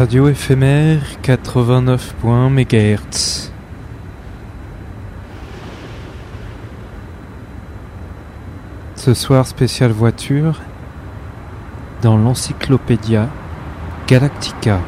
Radio éphémère 89.1 MHz. Ce soir spécial voiture dans l'encyclopédia Galactica.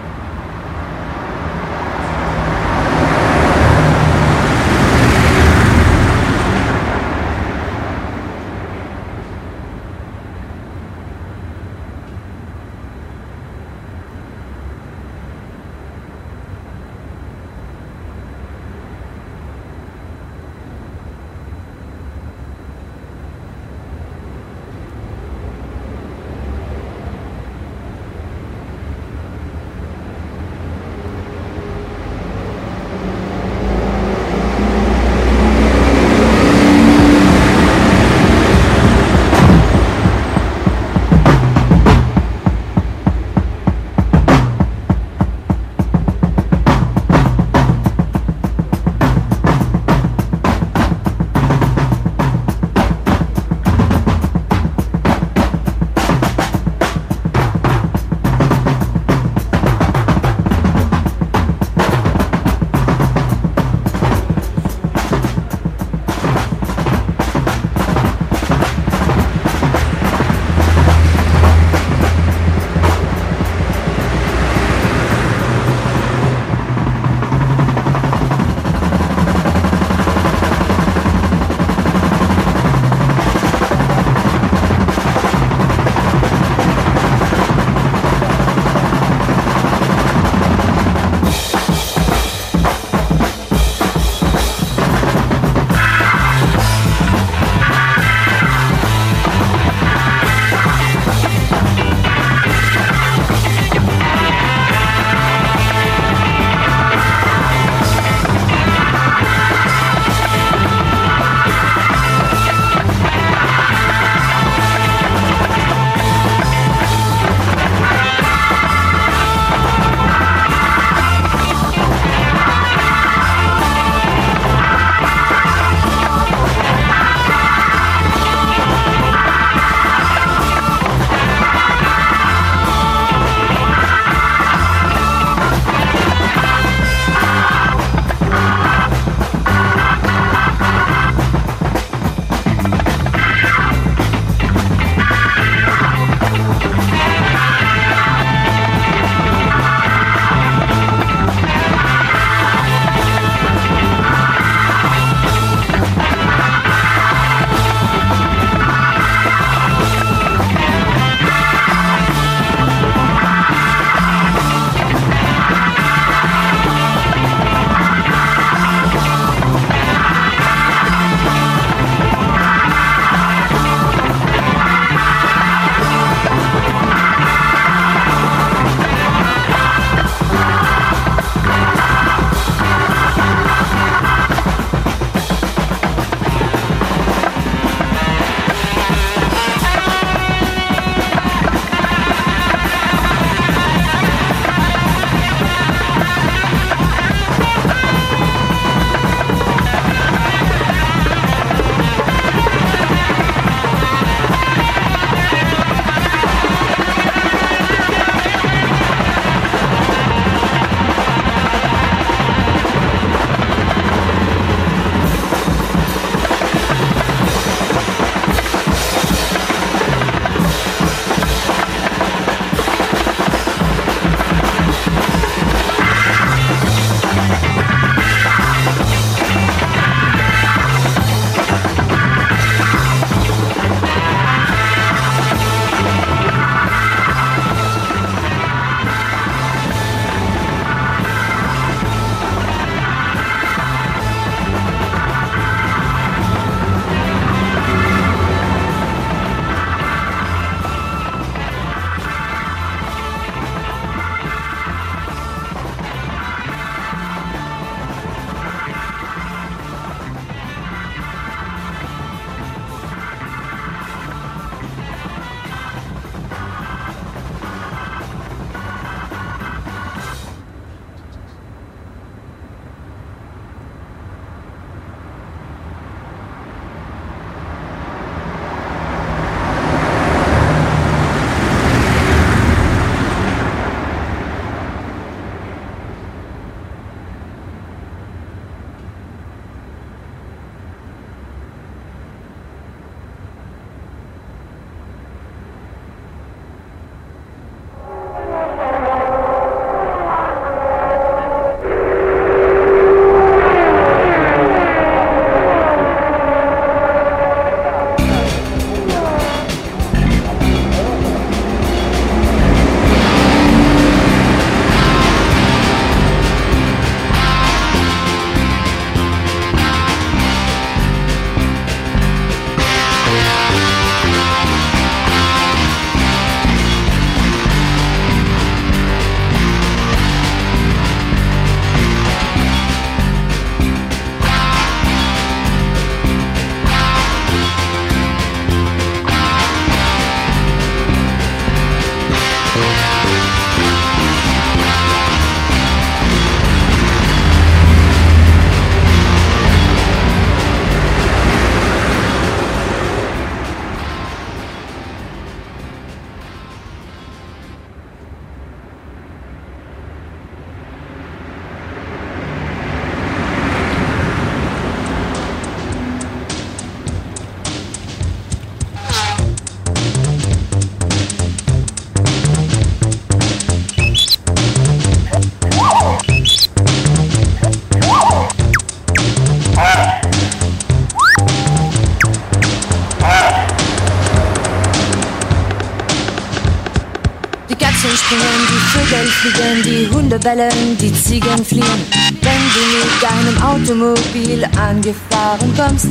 Fliegen, die Hunde bellen, die Ziegen fliehen. Wenn du mit deinem Automobil angefahren kommst,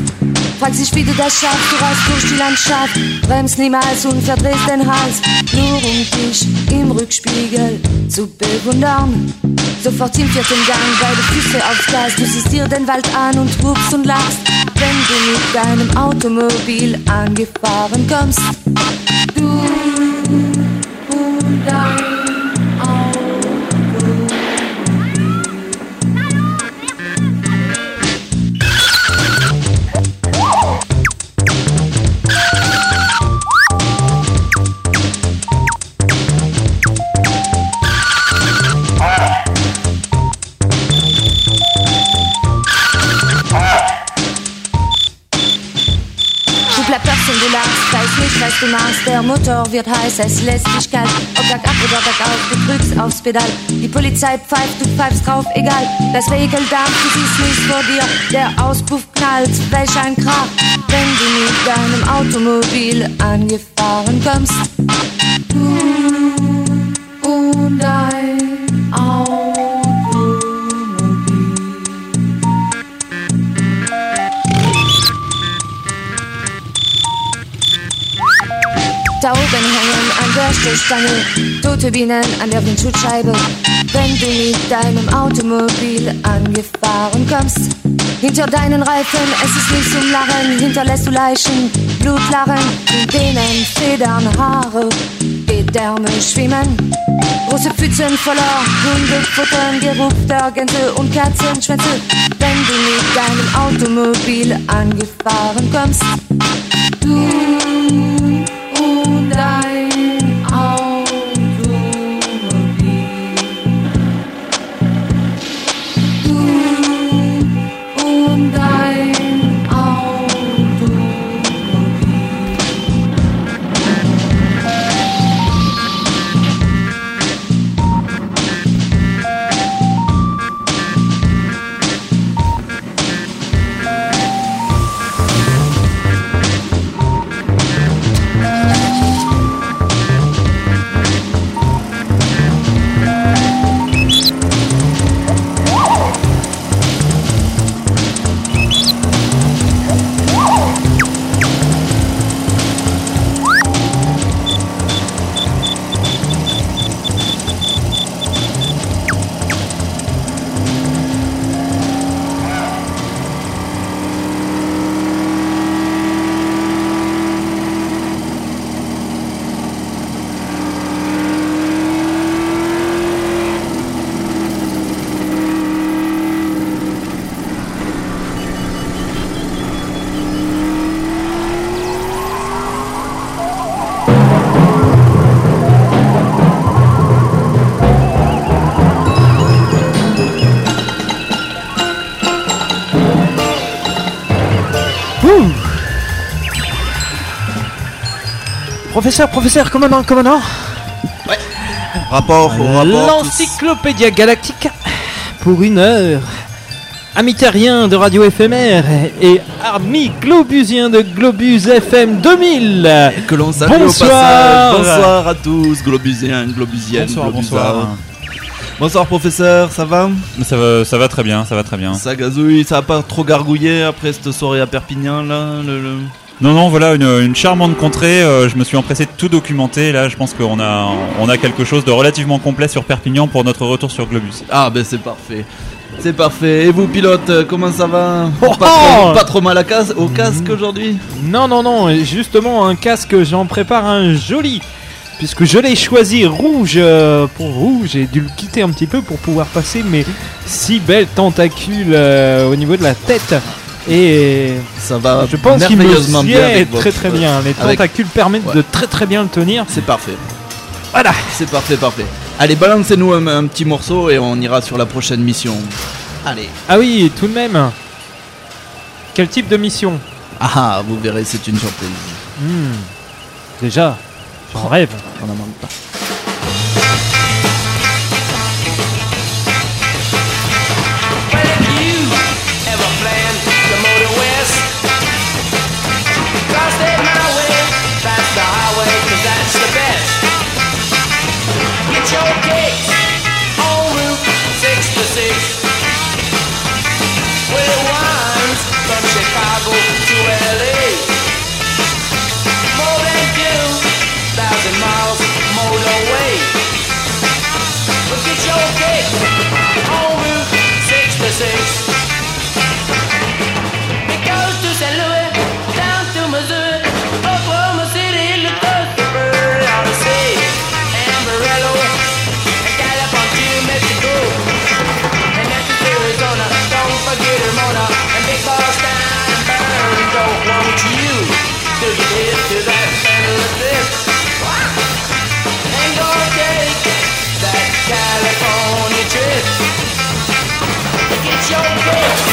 frag dich, wie du das schaffst, du reist durch die Landschaft, bremst niemals und verdrehst den Hals, nur um dich im Rückspiegel zu bewundern. Sofort im vierten Gang, beide Füße aufs Gas, du siehst dir den Wald an und rufst und lachst, wenn du mit deinem Automobil angefahren kommst. Du und du machst. Der Motor wird heiß, es lässt dich kalt. Ob bergab oder bergauf, du drückst aufs Pedal. Die Polizei pfeift, du pfeifst drauf, egal. Das Vehikel darf, du siehst nichts vor dir. Der Auspuff knallt, welch ein Krach. Wenn du mit deinem Automobil angefahren kommst. Du und dein hängen an der Stoßstange tote Bienen an der Windschutzscheibe. Wenn du mit deinem Automobil angefahren kommst, hinter deinen Reifen, es ist nicht zum Lachen, hinterlässt du Leichen, Blutlachen, Denen, Federn, Haare, Gedärme schwimmen. Große Pfützen voller Hundefutter, Geruch Gänse und Katzenschwänze. Wenn du mit deinem Automobil angefahren kommst, du Professeur, professeur, commandant, commandant Rapport au rapport. L'encyclopédia galactique pour une heure. Amis terriens de radio éphémère et amis globusiens de Globus FM 2000 Que l'on salue Bonsoir. au passage. Bonsoir à tous, globusiens, globusiennes, Bonsoir, globusards. bonsoir. Bonsoir professeur, ça va? Ça va, ça va très bien, ça va très bien. Ça gazouille, ça a pas trop gargouillé après cette soirée à Perpignan là le- le- Non, non, voilà une, une charmante contrée. euh, je me suis empressé de tout documenter. Là, je pense qu'on a, on a quelque chose de relativement complet sur Perpignan pour notre retour sur Globus. Ah ben c'est parfait. C'est parfait. Et vous pilote, euh, comment ça va? Oh, pas, trop, oh pas trop mal à cas- au casque aujourd'hui? Non, non, non, justement, un casque, j'en prépare un joli. Puisque je l'ai choisi rouge euh, pour vous, j'ai dû le quitter un petit peu pour pouvoir passer mes six belles tentacules euh, au niveau de la tête. Et Ça va je pense qu'il me merveilleusement bien sied avec très votre- très bien. Les avec- tentacules permettent Ouais. de très très bien le tenir. C'est parfait. Voilà. C'est parfait, parfait. Allez, balancez-nous un, un petit morceau et on ira sur la prochaine mission. Allez. Ah oui, tout de même. Quel type de mission? Ah, vous verrez, c'est une surprise. Hmm, Déjà, j'en rêve. On n'en manque pas. your bitch.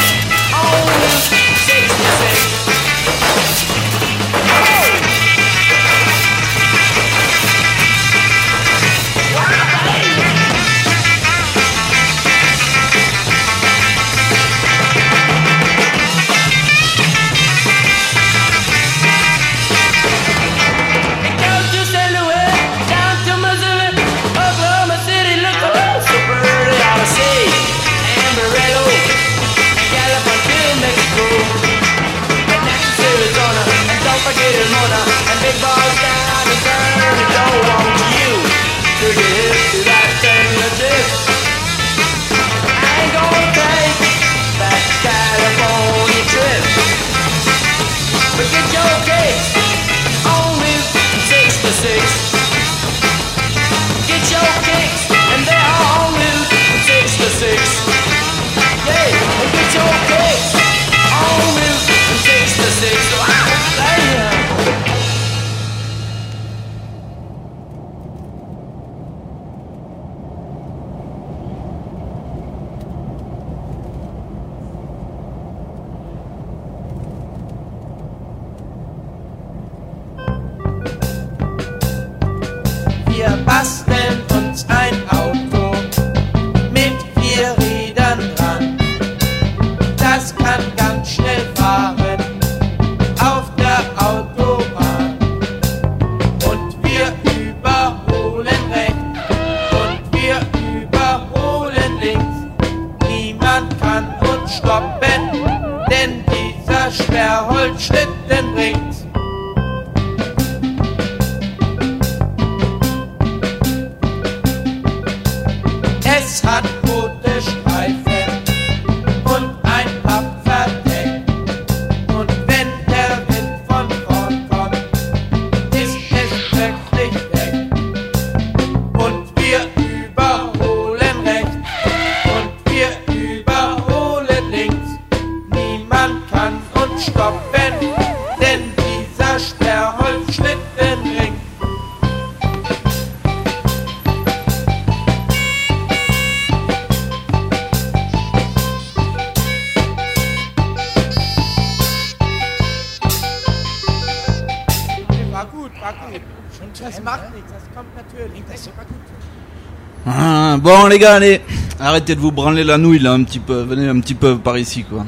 Les gars, allez, arrêtez de vous branler la nouille là un petit peu, venez un petit peu par ici quoi.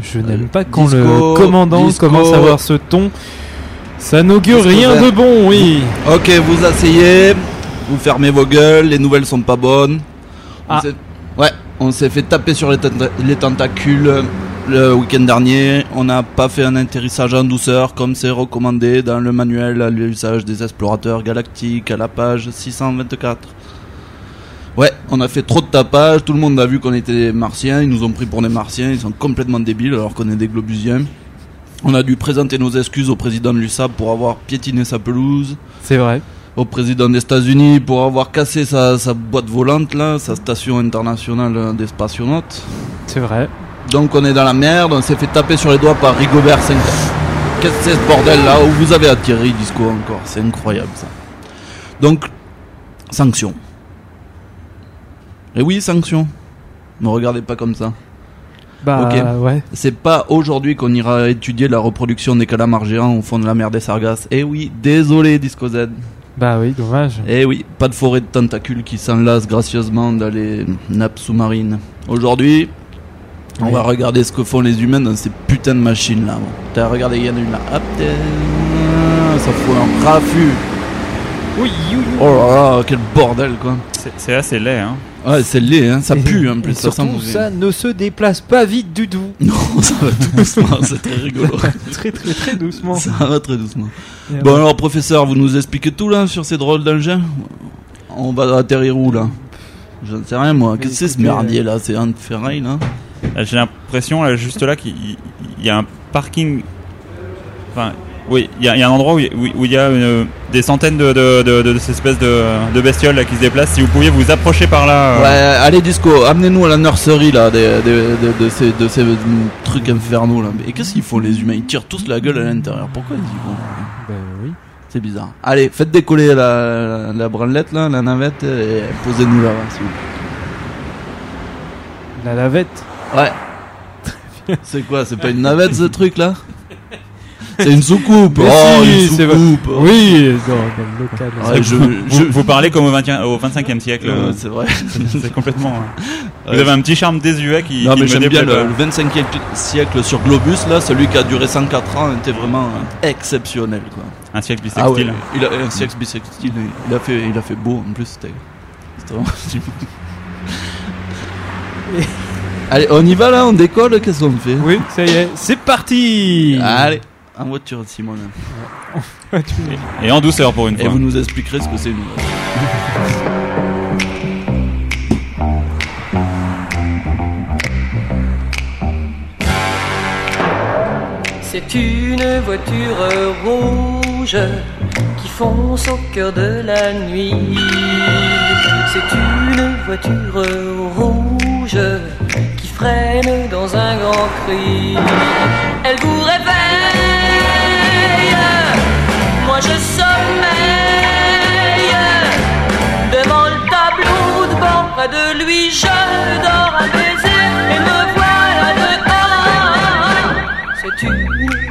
Je n'aime pas quand disco, le commandant disco. commence à avoir ce ton. Ça n'augure rien de bon, oui. Ok, vous asseyez, vous fermez vos gueules, les nouvelles sont pas bonnes. On Ah. Ouais, on s'est fait taper sur les, tenta- les tentacules euh, le week-end dernier. On n'a pas fait un atterrissage en douceur comme c'est recommandé dans le manuel à l'usage des explorateurs galactiques à la page 624. Ouais, on a fait trop de tapage, tout le monde a vu qu'on était des martiens, ils nous ont pris pour des martiens, ils sont complètement débiles alors qu'on est des globusiens. On a dû présenter nos excuses au président de l'USAP pour avoir piétiné sa pelouse C'est vrai. au président des États-Unis pour avoir cassé sa, sa boîte volante là, sa station internationale des spationautes. C'est vrai. Donc on est dans la merde, on s'est fait taper sur les doigts par Rigobert 5. Qu'est-ce que c'est ce bordel là où vous avez atterri Disco encore? C'est incroyable ça. Donc, sanctions. Et oui, sanctions. Me regardez pas comme ça. Bah Ok. ouais. C'est pas aujourd'hui qu'on ira étudier la reproduction des calamars géants au fond de la mer des Sargasses. Eh oui, désolé Disco Z. Bah oui, dommage. Eh oui, pas de forêt de tentacules qui s'enlacent gracieusement dans les nappes sous-marines. Aujourd'hui, on Oui. va regarder ce que font les humains dans ces putains de machines là. T'as regardé, il y en a une là. Hop, t'es- ça fout un raffut. Oui, oui, oui. Oh là là, quel bordel quoi. C'est assez laid, hein. Ouais, c'est laid, hein, ça Et- pue en et plus. Ça sent surtout, ça ne se déplace pas vite du tout. Non, ça va tout doucement, c'est très rigolo. très très très doucement. ça va très doucement. Et Bon ouais. alors professeur, vous nous expliquez tout là sur ces drôles d'engins? On va atterrir où là? J'en sais rien moi. Qu'est-ce que c'est ce merdier là? C'est un ferraille là? Là, J'ai l'impression, là, juste là, qu'il il y a un parking. Enfin, oui, il y, a il y a un endroit où il où- où il y a une- des centaines de, de, de, de ces espèces de, de bestioles là, qui se déplacent. Si vous pouviez vous approcher par là. euh, Ouais, allez disco, amenez-nous à la nurserie là, des- des- de, de ces, de ces trucs infernaux là. Et qu'est-ce qu'ils font les humains? Ils tirent tous la gueule à l'intérieur. Pourquoi ils y vont? Ben oui. C'est bizarre. Allez, faites décoller la, la, la branlette là, la navette, et posez-nous là-bas s'il vous La lavette. plaît. Ouais. C'est quoi C'est pas une navette ce truc là? C'est une soucoupe Mais Oh, si, une soucoupe Oui, dans, dans le local. Ouais, je, vous, je, vous parlez comme au, 20, au 25e siècle. Euh, c'est vrai. c'est complètement. Ouais, vous avez un petit charme désuet qui. Non qui mais me j'aime bien le, pas. le 25e siècle sur Globus là, celui qui a duré 104 ans était vraiment exceptionnel quoi. Un siècle Ah ouais, bisextile. il a un siècle bisextile, il a fait il a fait beau en plus c'était c'était vraiment Allez, on y va là, on décolle, qu'est-ce qu'on fait? Oui, ça y est, c'est parti Allez, en voiture Simone. Et en douceur pour une Et fois. vous nous expliquerez ce que c'est nous. C'est une voiture rouge qui fonce au cœur de la nuit. C'est une voiture rouge qui freine dans un grand cri. Elle vous réveille, moi je sommeille. Devant le tableau de bord, près de lui, je dors un baiser et me voilà dehors. C'est une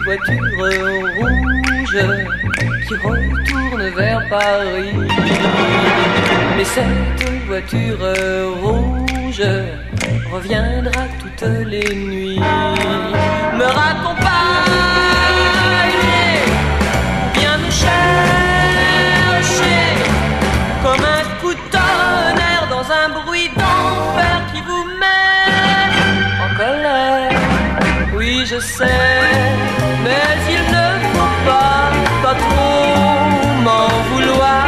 voiture rouge qui retourne vers Paris. Mais cette voiture rouge reviendra toutes les nuits. Me raccompagner, mais il ne faut pas, pas trop m'en vouloir.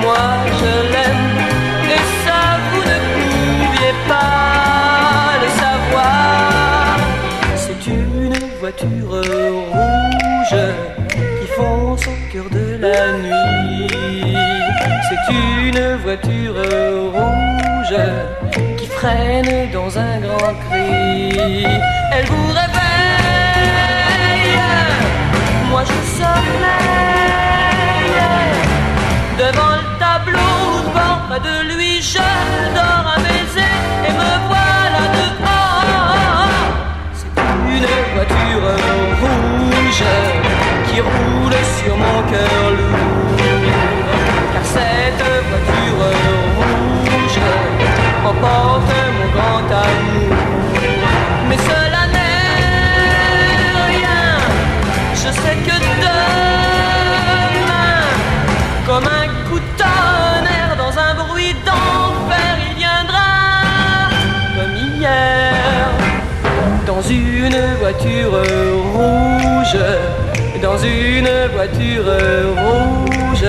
Moi, je l'aime, et ça, vous ne pouviez pas le savoir. C'est une voiture rouge qui fonce au cœur de la nuit. C'est une voiture rouge qui freine dans un grand cri. Elle vous réveille, Devant le tableau de près de lui, je dors un baiser et me voilà dehors. C'est une voiture rouge qui roule sur mon cœur lourd. Voiture rouge, dans une voiture rouge,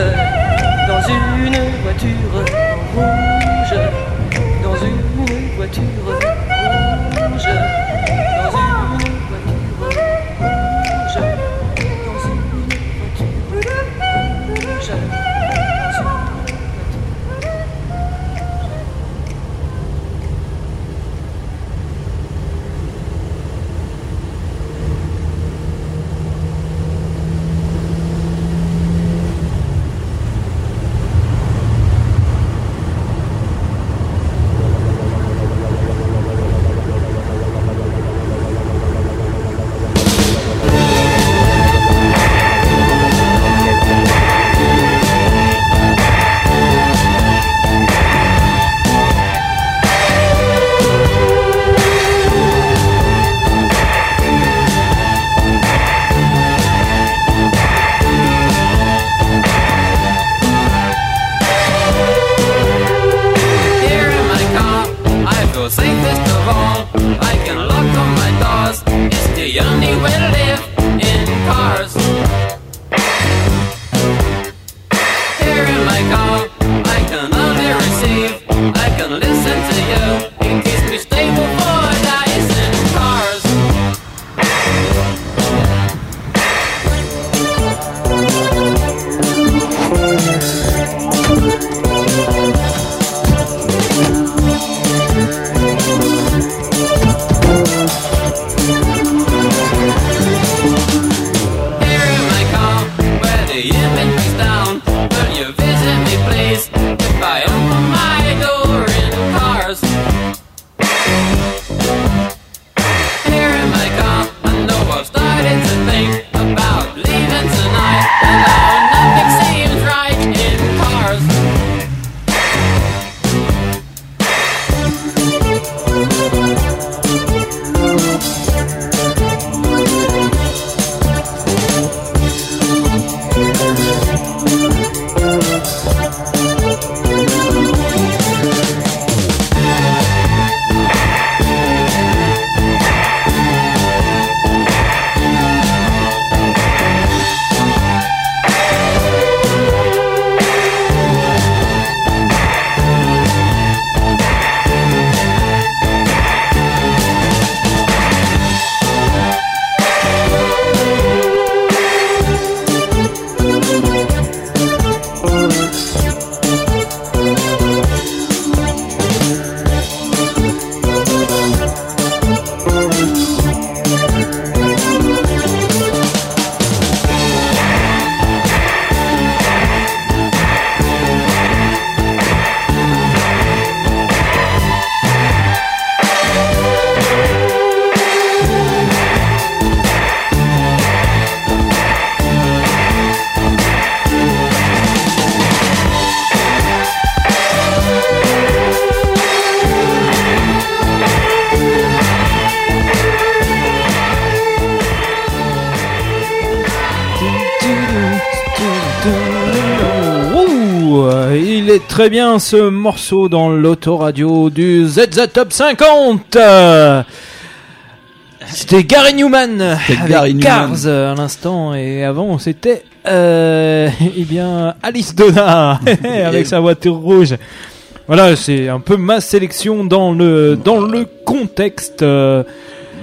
Ouh, très bien ce morceau dans l'autoradio du ZZ Top 50. Euh, C'était Gary Newman avec Gary Newman. Cars euh, à l'instant et avant c'était euh, eh bien Alice Donna avec sa voiture rouge. Voilà, c'est un peu ma sélection dans le dans le contexte. euh,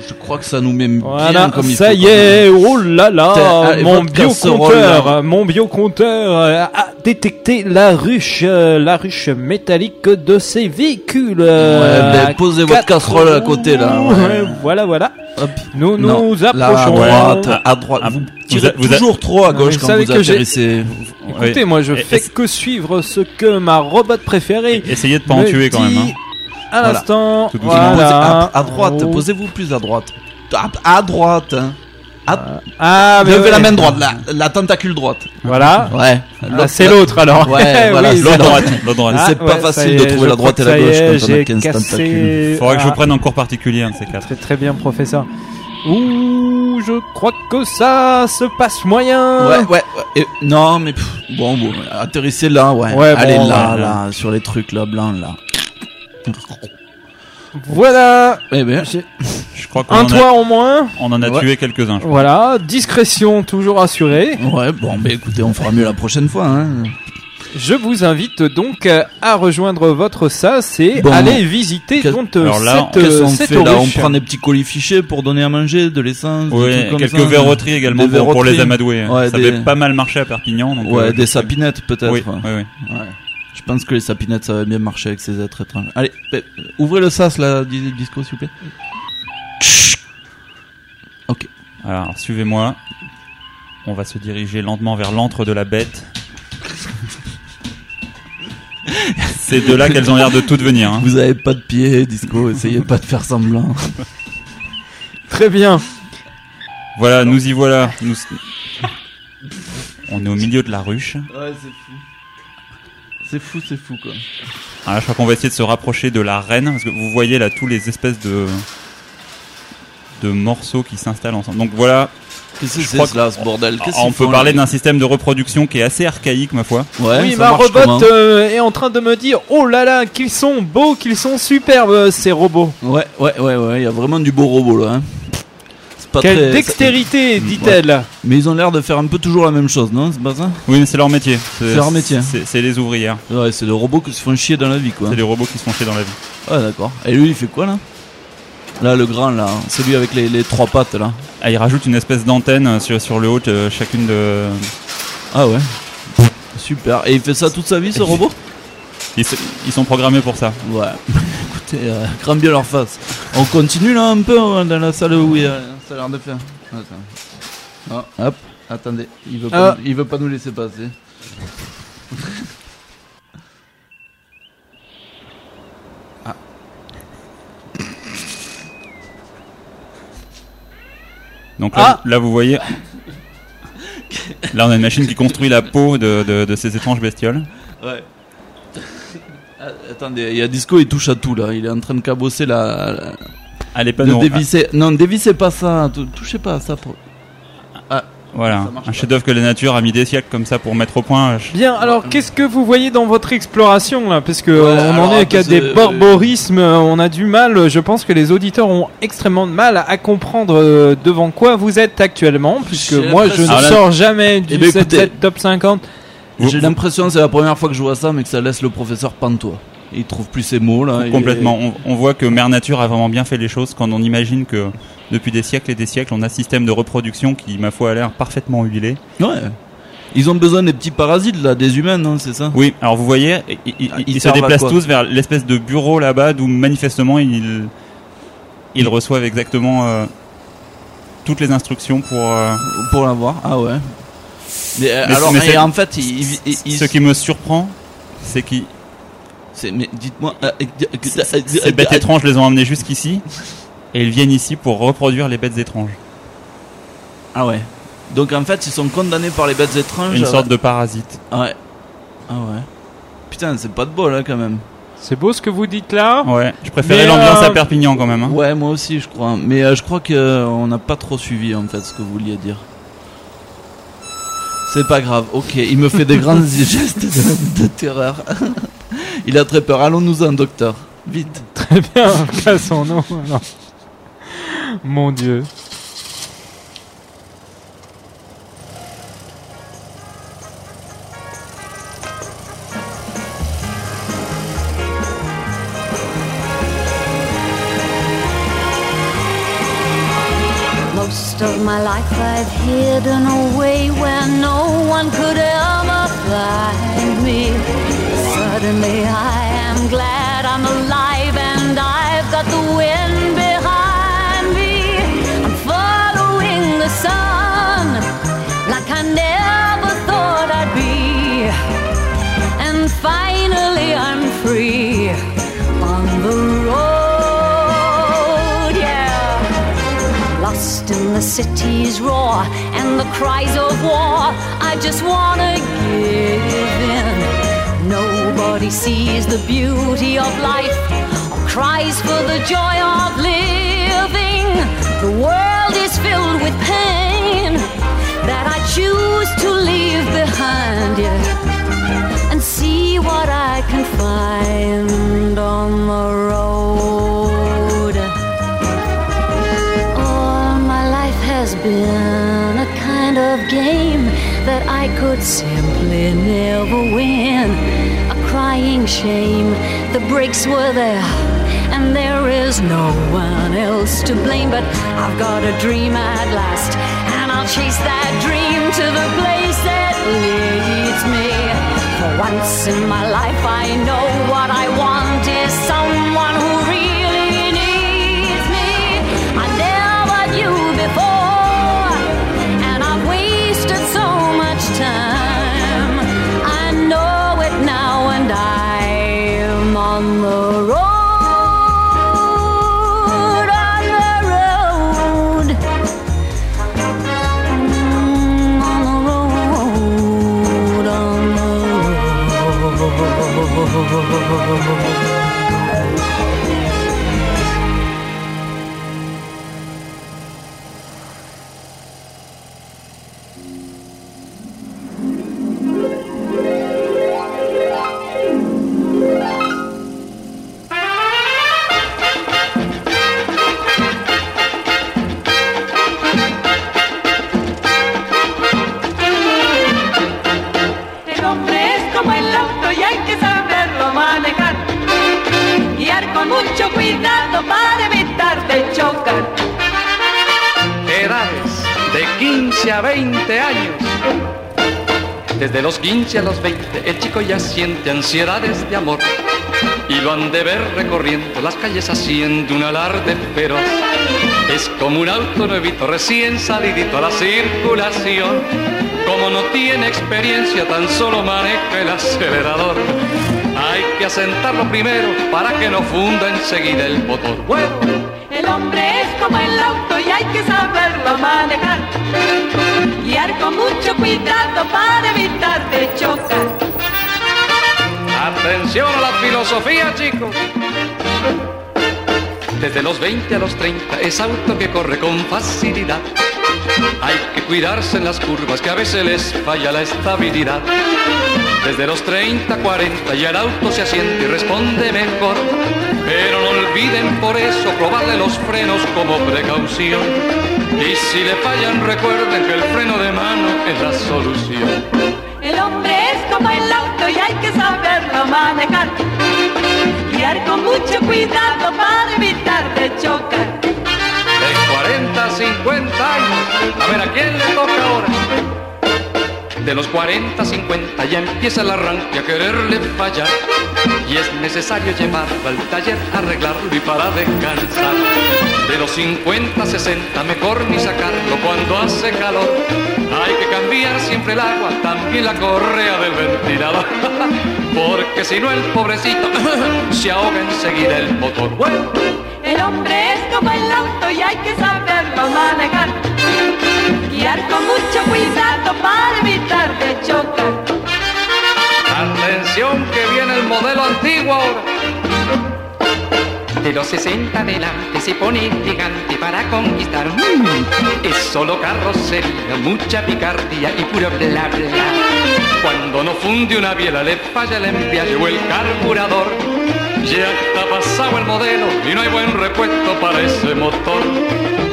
Je crois que ça nous met bien voilà, comme il ça faut, y est, oh là là, allez, mon votre casserole, biocompteur, là. mon biocompteur euh, a détecté la ruche, euh, la ruche métallique de ces véhicules. euh, ben, à posez votre casserole à côté, là, ouais. voilà, voilà. Hop. Nous Non, nous là, à approchons. droite, à droite. Ah, vous vous tirez a- vous a- toujours trop à gauche vous quand vous que j'ai- atterrissez. Écoutez, Ouais. moi je Et- fais que suivre ce que ma robot préférée Essayez de pas en tuer quand même. hein. À l'instant, voilà. À, à droite, Oh. posez-vous plus à droite. À, à droite. hein. À- Ah, mais Levez la main droite, la, la tentacule droite. Voilà. Ouais. Ah, c'est l'autre alors. Ouais, voilà, Oui, c'est L'autre droite, l'autre droite. Ah, c'est pas ouais, facile de trouver je la droite crois et la que ça y gauche est, quand on a j'ai 15 cassé- tentacules. Faudra que je Ah, vous prenne un cours particulier, un de ces quatre. Très très bien, professeur. Ouh, je crois que ça se passe moyen. Ouais, ouais. Et- non, mais pff, bon, bon, atterrissez là, ouais. Ouais, Allez bon, là, ouais. là, sur les trucs là, blancs là. Voilà. Eh ben, Je crois qu'on un en a, toit en moins. on en a Ouais. tué quelques-uns. je crois. Voilà. Discrétion toujours assurée. ouais, bon, mais écoutez, on fera mieux la prochaine fois, hein. Je vous invite donc à rejoindre votre SAS et Bon. aller visiter donc Alors là, cette, qu'on cette fait là On prend des petits colis fichés pour donner à manger, de l'essence, Ouais, comme quelques ça. verroteries également Des pour, pour les amadouer. Ouais, ça des- avait pas mal marché à Perpignan. Donc, Ouais, euh, des sapinettes peut-être. Oui, oui. Je pense que les sapinettes ça va bien marcher avec ces êtres étranges. Allez, ouvrez le sas là, dis- disco s'il vous plaît. Ok. Alors, suivez-moi. On va se diriger lentement vers l'antre de la bête. C'est de là qu'elles ont l'air de toutes venir. hein. Vous avez pas de pied, disco, essayez pas de faire semblant. Très bien. Voilà, nous y voilà. Nous... On est au milieu de la ruche. Ouais, c'est fou. C'est fou, c'est fou quoi. Alors là, je crois qu'on va essayer de se rapprocher de la reine parce que vous voyez là tous les espèces de de morceaux qui s'installent ensemble. Donc voilà, Qu'est-ce que c'est cela, ce bordel? Qu'est-ce on peut parler là d'un système de reproduction qui est assez archaïque ma foi. Ouais, oui, ma robot euh, est en train de me dire Oh là là, qu'ils sont beaux, qu'ils sont superbes ces robots. Ouais, ouais, ouais, ouais, il y a vraiment du beau robot là. Hein. Pas Quelle très. dextérité, dit-elle. Mais ils ont l'air de faire un peu toujours la même chose, non C'est pas ça? Oui, mais c'est leur métier. C'est leur métier. C'est c'est les ouvrières. Ouais, c'est les robots qui se font chier dans la vie, quoi. C'est les robots qui se font chier dans la vie. Ouais, d'accord. Et lui, il fait quoi là? Là, le grand, là, celui avec les, les trois pattes, là. Ah, ils rajoutent une espèce d'antenne sur, sur le haut de chacune de. Ah ouais. Super. Et il fait ça toute sa vie, ce robot? Ils, se- ils sont programmés pour ça. Ouais. Écoutez, euh, crame bien leur face. On continue là un peu hein, dans la salle où il y a ça a l'air de faire. Attends. Ah, hop, attendez, il veut, pas, Ah. il veut pas nous laisser passer. Donc là, Ah là, vous voyez. Là, on a une machine qui construit la peau de, de- de ces étranges bestioles. Ouais. Ah, attendez, il y a Disco, il touche à tout là. Il est en train de cabosser la. la- Ah, les de panneaux. dévisser. Non, dévissez pas ça. tou- Touchez pas à ça. Pour... Ah, voilà, un pas. chef-d'œuvre que la nature a mis des siècles comme ça pour mettre au point. Je- Bien, alors qu'est-ce que vous voyez dans votre exploration là? Parce que Ouais, en est qu'à des barbarismes, on a du mal, je pense que les auditeurs ont extrêmement de mal à comprendre euh, devant quoi vous êtes actuellement, puisque moi je ne là- sors jamais du Eh ben, 7 écoutez. top 50. Vous- J'ai l'impression que c'est la première fois que je vois ça, mais que ça laisse le professeur pantois. Il trouve plus ses mots là. Complètement. On, on voit que Mère Nature a vraiment bien fait les choses quand on imagine que depuis des siècles et des siècles, on a un système de reproduction qui, ma foi, a l'air parfaitement huilé. Ouais. Ils ont besoin des petits parasites là, des humains, non C'est ça? Oui, alors vous voyez, Ah, ils, ils se déplacent tous vers l'espèce de bureau là-bas d'où manifestement ils, ils reçoivent exactement euh, toutes les instructions pour. euh, Pour l'avoir. Ah ouais. Mais, euh, Mais alors, mais et en fait, il, il- il- il- Ce qui me surprend, c'est qu'ils c'est- mais dites-moi. euh, ces bêtes étranges les ont amenés jusqu'ici et ils viennent ici pour reproduire les bêtes étranges. Ah ouais. Donc en fait, ils sont condamnés par les bêtes étranges. Une sorte de parasite. Ouais. Ah ouais. Putain, c'est pas de bol là quand même. C'est beau ce que vous dites là Ouais, je préférais l'ambiance euh, à Perpignan quand même. hein. Ouais, moi aussi, je crois. Mais euh, je crois que euh, on n'a pas trop suivi en fait ce que vous vouliez dire. C'est pas grave. Ok, il me fait des grands gestes de, de terreur. il a très peur. Allons-nous-en, docteur. Vite. Très bien, cassons-nous. alors. Mon dieu. Most of my life I've hidden away city's roar and the cries of war. I just wanna give in. Nobody sees the beauty of life or cries for the joy of living. The world is filled with pain that I choose to leave behind, yeah, and see what I can find on the road. Been a kind of game that I could simply never win. A crying shame, the breaks were there, and there is no one else to blame. But I've got a dream at last, and I'll chase that dream to the place that leads me. For once in my life, I know what I want 20 años. Desde los 15 a los 20 el chico ya siente ansiedades de amor y lo han de ver recorriendo las calles haciendo un alarde feroz. Es como un auto nuevito recién salidito a la circulación. Como no tiene experiencia, tan solo maneja el acelerador. Hay que asentarlo primero para que no funda enseguida el motor. Bueno, El hombre es como el auto y hay que saberlo manejar. Guiar con mucho cuidado para evitar de chocar. Atención a la filosofía, chicos. Desde los 20 a los 30 es auto que corre con facilidad. Hay que cuidarse en las curvas que a veces les falla la estabilidad. Desde los 30 a 40 ya el auto se asiente y responde mejor. Pero no olviden por eso probarle los frenos como precaución. Y si le fallan recuerden que el freno de mano es la solución. El hombre es como el auto y hay que saberlo manejar. Guiar con mucho cuidado para evitar de chocar. De 40 a 50 años. A ver, ¿a quién le toca ahora? De los 40 a 50 ya empieza el arranque a quererle fallar. Y es necesario llevarlo al taller, arreglarlo y para descansar. De los 50 a 60 mejor ni sacarlo cuando hace calor. Hay que cambiar siempre el agua, también la correa del ventilador. Porque si no el pobrecito se ahoga enseguida el motor. Bueno, El hombre es como el auto y hay que saberlo manejar. Guiar con mucho cuidado para evitar de chocar. Atención que viene el modelo antiguo ahora. De los 60 adelante se pone gigante para conquistar. Mm, Es solo carrocería, mucha picardía y puro bla bla. Cuando no funde una biela le falla el embriague o el carburador. Ya está pasado el modelo y no hay buen repuesto para ese motor.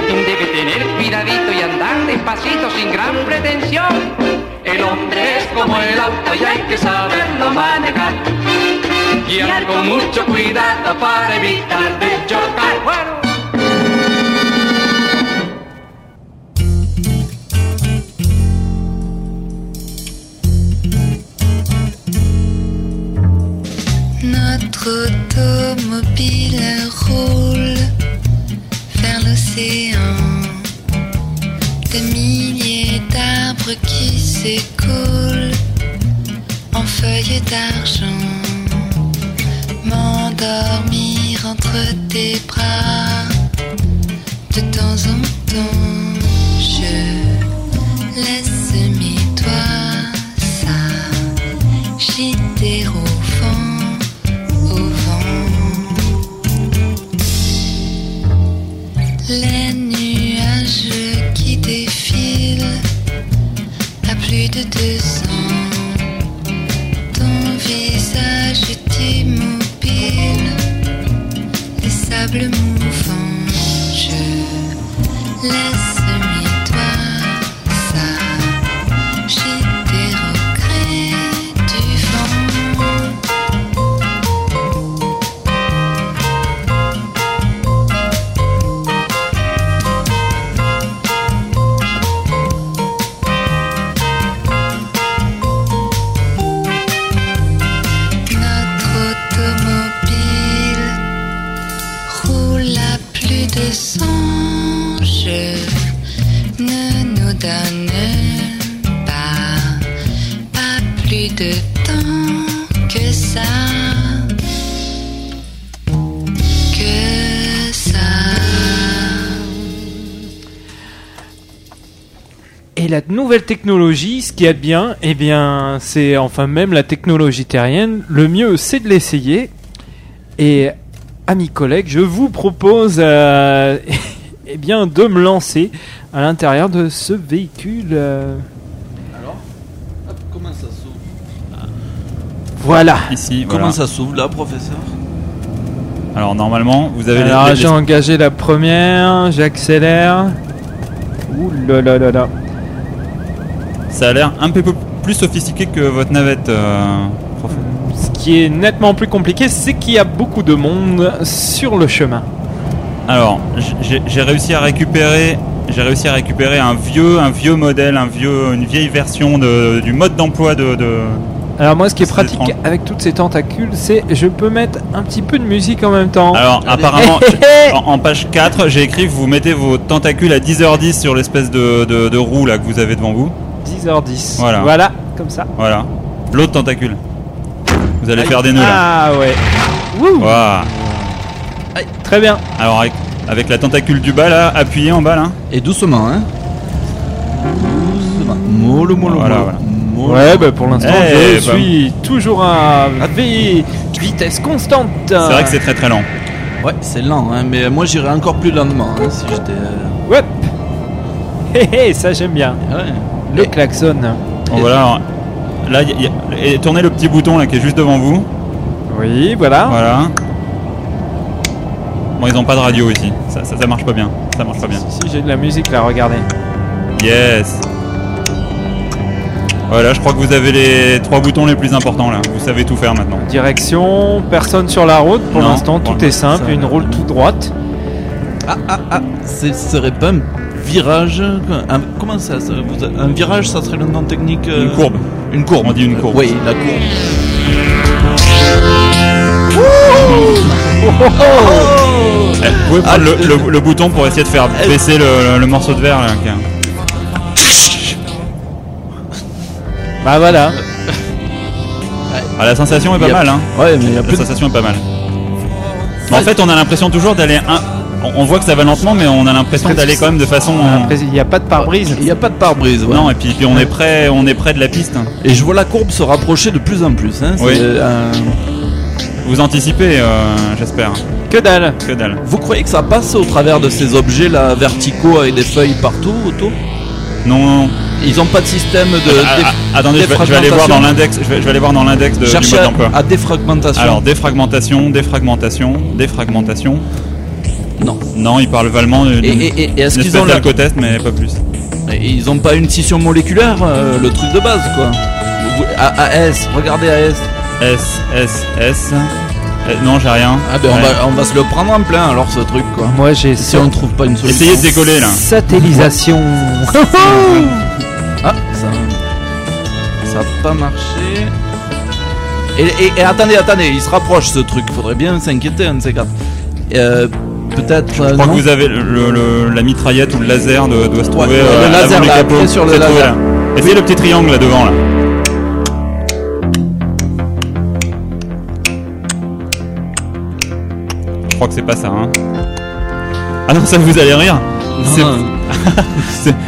Debe tener cuidadito y andar despacito sin gran pretensión. El hombre es como el auto y hay que saberlo manejar. Guiar con mucho cuidado para evitar de chocar. Et la nouvelle technologie, ce qui est bien, eh bien, c'est enfin même la technologie terrienne. Le mieux, c'est de l'essayer. Et amis collègues, je vous propose, euh, eh bien, de me lancer à l'intérieur de ce véhicule. euh, Alors Hop, Comment ça s'ouvre Voilà. Ici, Comment ça s'ouvre là, professeur Alors normalement, vous avez Alors, les, j'ai engagé la première, j'accélère. Ouh là là là là. Ça a l'air un peu plus sophistiqué que votre navette. euh, prof. Ce qui est nettement plus compliqué, c'est qu'il y a beaucoup de monde sur le chemin. Alors, j- j'ai réussi à récupérer j'ai réussi à récupérer un vieux, un vieux modèle, un vieux, une vieille version de, du mode d'emploi de, de- Alors moi, ce qui est pratique étrange. avec toutes ces tentacules, c'est je peux mettre un petit peu de musique en même temps. Alors apparemment, en, en page 4, j'ai écrit que vous mettez vos tentacules à 10h10 sur l'espèce de, de, de roue là que vous avez devant vous. 10h10. Voilà. Voilà, comme ça. Voilà. L'autre tentacule. Vous allez faire des nœuds là. Ah ouais. Wouh. Waouh. Très bien. Alors avec, avec la tentacule du bas là, appuyée en bas là. Et doucement, hein. Doucement. Mollo, mollo, Voilà, mollo. voilà. Mollo. Ouais, bah pour l'instant, Eh, je bah. suis toujours à vi- vitesse constante. C'est vrai que c'est très très lent. Ouais, c'est lent, hein, mais moi j'irais encore plus lentement hein, si j'étais. euh, Ouais. Hé hé, ça j'aime bien. Ouais. Le Et- klaxon. Bon, voilà. alors, là, y a- y a- et tournez le petit bouton là qui est juste devant vous. Oui, voilà. Voilà. Bon, ils ont pas de radio ici. Ça, ça, ça marche pas bien. Ça marche pas bien. Si, si, j'ai de la musique là, regardez. Yes. Voilà, je crois que vous avez les trois boutons les plus importants là. Vous savez tout faire maintenant. Direction, personne sur la route. Pour l'instant, tout est simple. ça- Une roule tout droite. Ah ah ah, ce serait pas virage. un- comment ça, ça vous a- Un virage, ça serait le nom technique euh, Une courbe. Une courbe. On dit une courbe. Oui, la courbe. Eh, vous pouvez prendre le, le- le bouton pour essayer de faire baisser le, morceau de verre là. qui est- Bah voilà. Ah, la sensation est pas mal hein. Ouais, mais il y a La plus de... sensation est pas mal. Mais en fait, on a l'impression toujours d'aller un. On, on voit que ça va lentement, mais on a l'impression d'aller quand même de façon. Il n'y a pas de pare-brise. Il n'y a pas de pare-brise. ouais. Non, et puis, puis on est près, on est près de la piste. Et je vois la courbe se rapprocher de plus en plus. Hein. Oui. euh, Vous anticipez, euh, j'espère. Que dalle. Que dalle. Vous croyez que ça passe au travers de ces objets là verticaux avec des feuilles partout autour? Non, non, non. Ils ont pas de système de. Ah, ah, attendez, je vais, je vais aller voir dans l'index. Je vais, je vais aller voir dans l'index de- du Cherchez mode à, à défragmentation. Alors défragmentation, défragmentation, défragmentation. Non. Non, il parle valement d'une Et, et, est-ce qu'ils ont la... d'alcotest, mais pas plus. et Ils ont pas une scission moléculaire, euh, le truc de base quoi. A- AS, regardez AS. S, S, S. Euh, non, j'ai rien. Ah ben on va, on va se le prendre en plein alors ce truc quoi. Moi, j'ai Si on trouve pas une solution. Essayez de décoller là. satellisation. Ah, ça. Ça a pas marché. Et, et- et attendez, attendez, il se rapproche ce truc. Faudrait bien s'inquiéter, un de ces quatre. Euh, Peut-être. Je euh, crois non que vous avez le, le- la mitraillette ou le laser de- doit se trouver. Ouais, euh, le avant laser, là, capots. sur le trouvé, laser. là. Essayez le petit triangle là devant là. Je crois que c'est pas ça. Hein. Ah non, ça vous allez rire.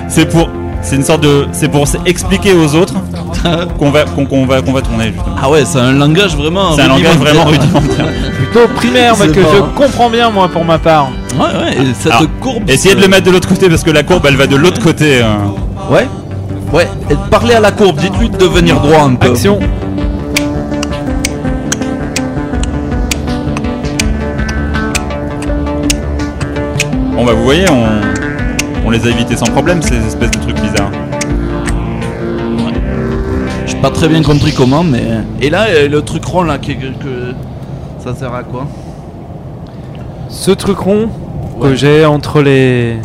C'est pour. C'est une sorte de. C'est pour expliquer aux autres qu'on va, qu'on qu'on va, qu'on va tourner justement. Ah ouais, c'est un langage vraiment. C'est un langage rudimentaire. vraiment rudimentaire. Plutôt primaire, moi, C'est que je comprends bien, moi, pour ma part. Ouais, ouais, et cette Alors, courbe. Essayez de le mettre de l'autre côté parce que la courbe elle va de l'autre côté. euh. Ouais. Ouais, et parlez à la courbe, dites-lui de devenir droit un peu. Action. Bon bah vous voyez, on, on les a évités sans problème ces espèces de trucs bizarres. Pas très bien compris comment, mais. Et là, euh, le truc rond là, qui- que, que- ça sert à quoi? Ce truc rond que j'ai entre les.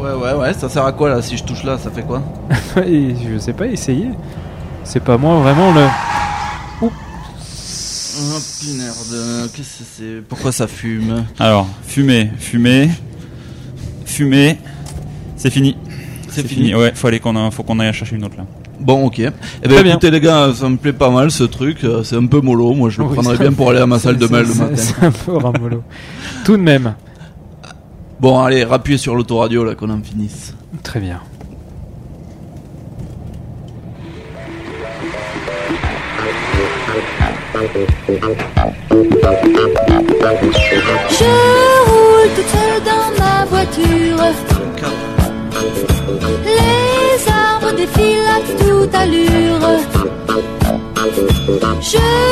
Ouais, ouais, ouais, ça sert à quoi là Si je touche là, ça fait quoi? Et je sais pas, essayer. C'est pas moi vraiment le. Oh qu'est-ce que c'est? Pourquoi ça fume? Alors, fumer, fumer, fumer, c'est fini. C'est fini. Ouais, faut aller qu'on a- faut qu'on aille chercher une autre là. Bon, ok. Eh Très ben, bien. écoutez les gars, ça me plaît pas mal ce truc. euh, C'est un peu mollo. Moi, je le Oui, prendrais bien pour aller à ma salle de mail le c'est- matin. C'est un peu ramolo. Tout de même. Bon, allez, rappuyez sur l'autoradio là qu'on en finisse. Très bien. Je roule toute seule dans ma voiture. Défilent à toute allure. Je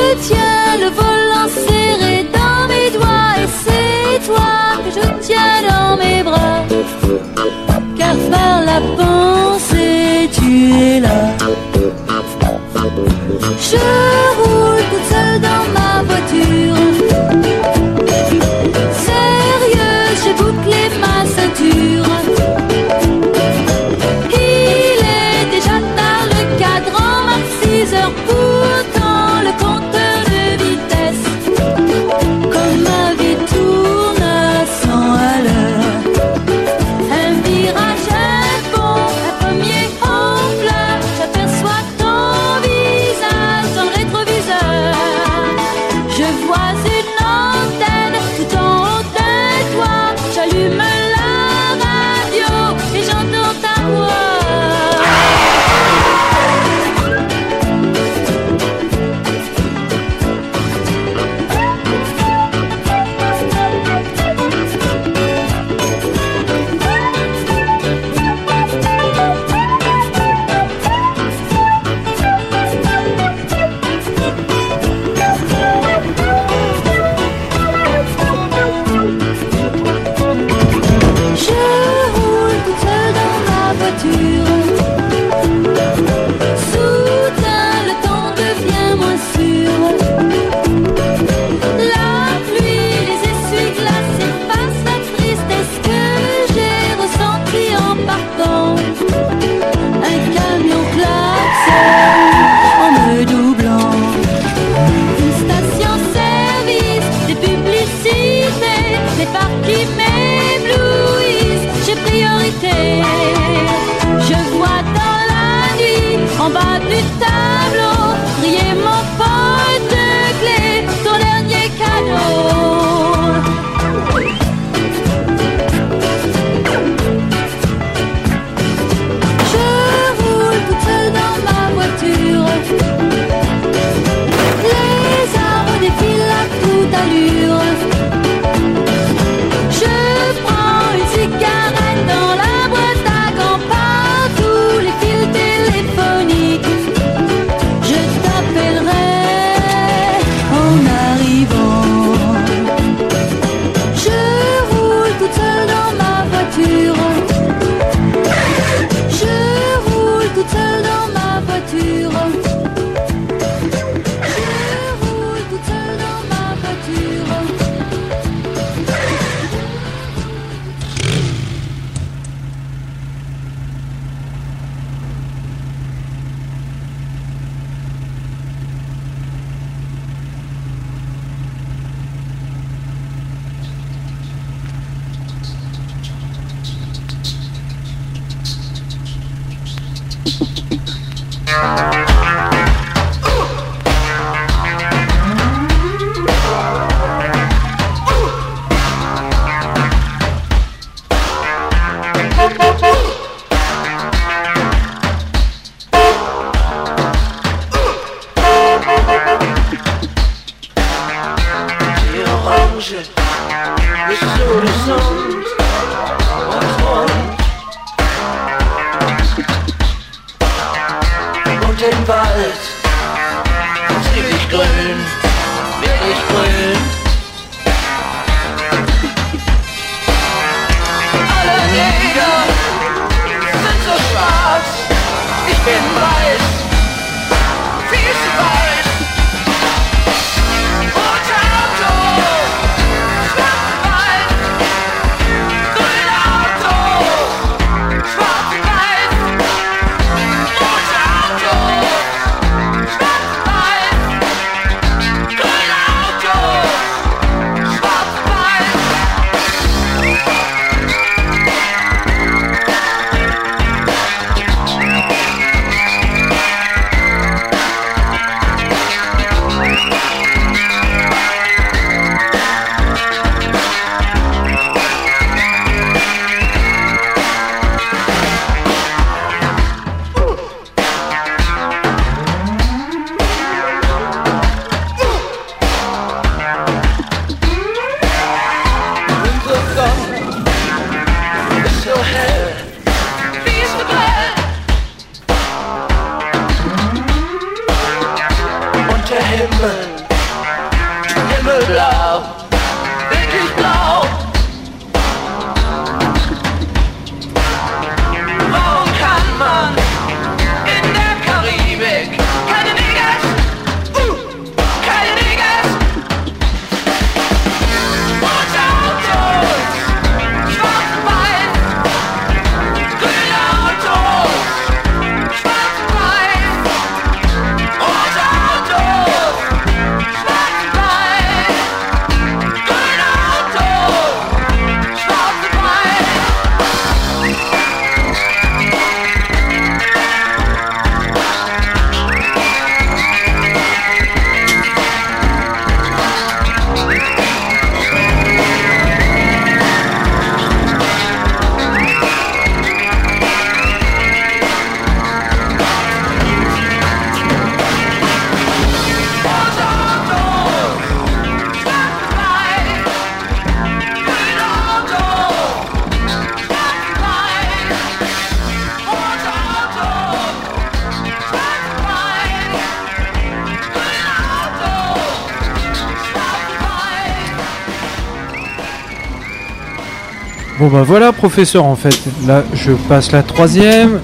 Bon bah voilà professeur en fait. Là je passe la troisième.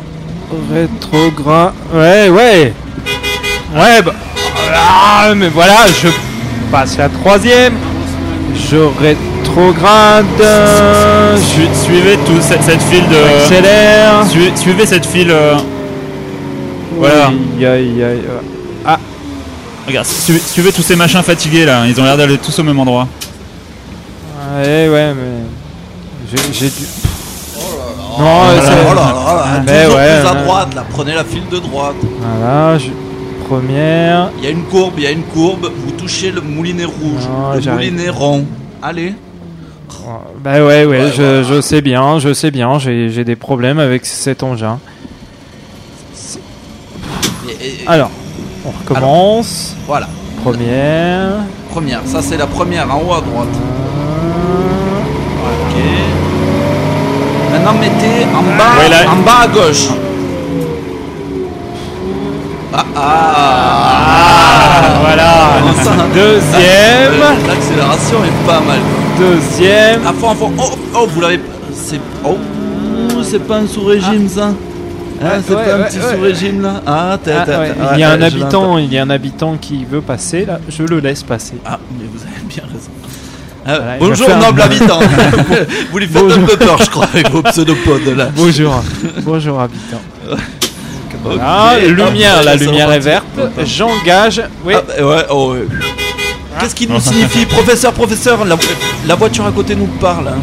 Rétrograde. Ouais ouais. Ouais bah. Ah mais voilà je passe la troisième. Je rétro Rétrograde. euh, Su- Suivez tout cette, cette file de. Accélère. Suivez, suivez cette file. euh, Voilà. Aïe, aïe. Ah, Regarde, suivez, suivez tous ces machins fatigués là. Ils ont l'air d'aller tous au même endroit. ouais, ouais, mais. J'ai dû. Non, Oh là c'est- là, oh Mais toujours ouais, plus à droite, là, prenez la file de droite. Voilà, je... première. Il y a une courbe, il y a une courbe, vous touchez le moulinet rouge, Non, le j'arrive. moulinet rond. Allez. Bah ouais, ouais, Ouais, je, voilà. je sais bien, je sais bien, j'ai j'ai des problèmes avec cet engin. Et- et- Alors, on recommence. Voilà. Première. Première, ça c'est la première en haut à droite. Ok. Maintenant mettez en bas, Ouais, là- en bas à gauche. Ah ah, voilà. Comment ça Deuxième. L'accélération est pas mal. Deuxième. À fond, à fond. Oh, oh, vous l'avez. C'est. Oh, c'est pas un sous-régime ça? Ah, c'est ouais, pas un petit ouais. sous-régime là? Ah, Ah, il y a un habitant, il y a un habitant qui veut passer là, je le laisse passer. Ah, mais vous avez bien raison. Ah, Voilà, bonjour noble habitant. vous, lui faites un peu peur, je crois, avec vos pseudopodes là. Bonjour, bonjour habitant. Voilà, lumière, hop, la ça lumière est verte. J'engage. Oui. Ah, bah, ouais, oh, ouais. Qu'est-ce qui nous signifie, professeur, professeur? La, la voiture à côté nous parle. hein.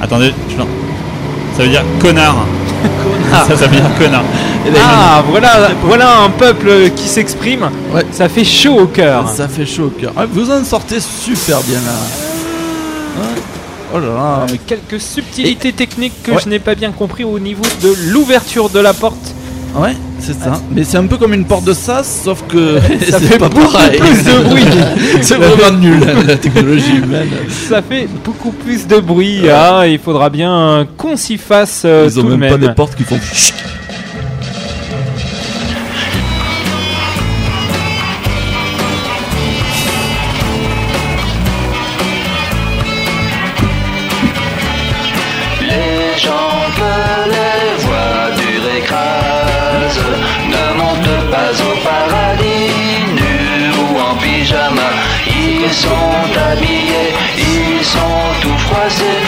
Attendez, je ça veut dire connard. Ça, ça veut dire connard. Ah, voilà, voilà un peuple qui s'exprime. Ouais. Ça fait chaud au cœur. Ça fait chaud au cœur. Ah, vous en sortez super bien là. Ouais. Oh là là, mais Quelques subtilités techniques que Ouais. je n'ai pas bien compris au niveau de l'ouverture de la porte. Ouais, c'est ça. Mais c'est un peu comme une porte de sas, sauf que Ça fait pas beaucoup pareil. plus de bruit. c'est vraiment nul la, technologie humaine. Ça fait beaucoup plus de bruit. hein, il faudra bien qu'on s'y fasse euh, Ils ont tout de même pas même. des portes qui font. Sont habillés, ils sont tout froissés,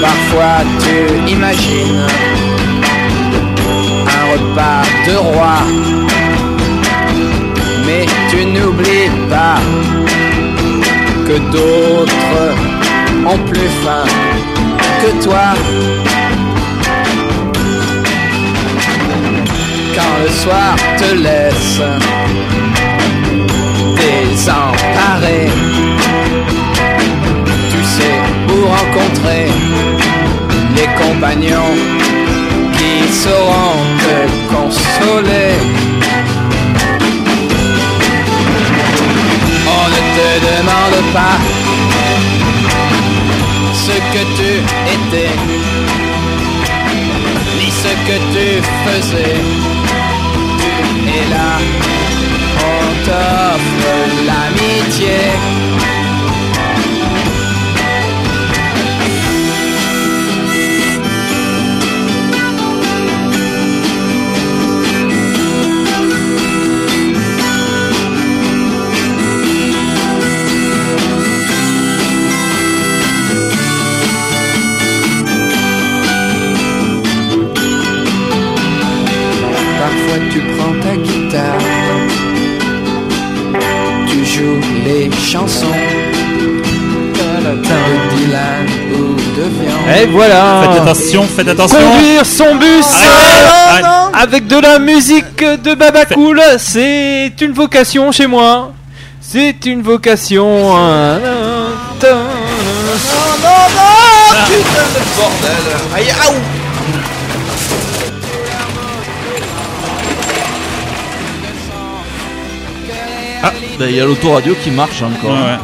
Parfois tu imagines un repas de roi, mais tu n'oublies pas que d'autres ont plus faim que toi. quand le soir te laisse désemparé. Tu sais où rencontrer les compagnons qui sauront te consoler. On ne te demande pas ce que tu étais, ni ce que tu faisais. Et là, on t'offre l'amitié. Et voilà. Faites attention, faites attention. Conduire son bus euh, arrête. avec de la musique de Baba Cool, c'est une vocation chez moi. C'est une vocation. Non, non, non Putain de bordel Aïe, aou Ah, bah, il y a l'autoradio qui marche encore. Ouais, ouais.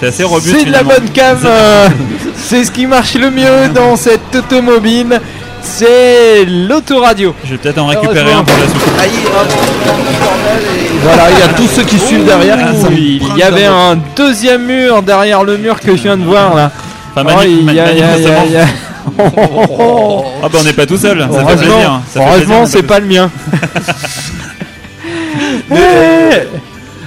C'est assez robuste. C'est de la bonne cam. euh, c'est ce qui marche le mieux dans cette automobile. C'est l'autoradio. Je vais peut-être en récupérer un pour la soucoupe. Aïe, Voilà, il y a tous ceux qui suivent derrière. qui sont Oui, il y avait un deuxième mur derrière le mur que je viens de voir là. Enfin, Oh, mani- il y a- il y a- il y a- il y a- Ah bah on n'est pas tout seul, ça fait Heureusement, plaisir. Ça heureusement, c'est pas le mien. Mais-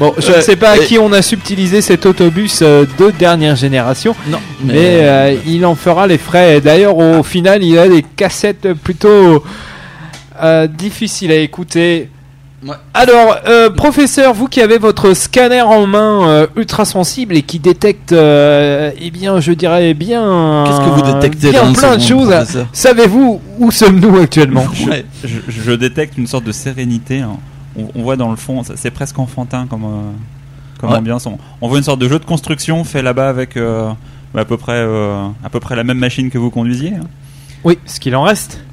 Bon, je ne Euh, sais pas à qui on a subtilisé cet autobus euh, de dernière génération, Non, mais, euh, il en fera les frais. D'ailleurs, au final, il a des cassettes plutôt euh, difficiles à écouter. Ouais. Alors, euh, professeur, vous qui avez votre scanner en main euh, ultra sensible et qui détecte, euh, eh bien, je dirais bien, Qu'est-ce que vous détectez bien dans plein de choses. Savez-vous où sommes-nous actuellement? Ouais. Je, je détecte une sorte de sérénité. hein. On, on voit dans le fond, c'est presque enfantin comme, euh, comme Ouais. ambiance. On, on voit une sorte de jeu de construction fait là-bas avec euh, à, peu près, euh, à peu près la même machine que vous conduisiez. hein. Oui, ce qu'il en reste.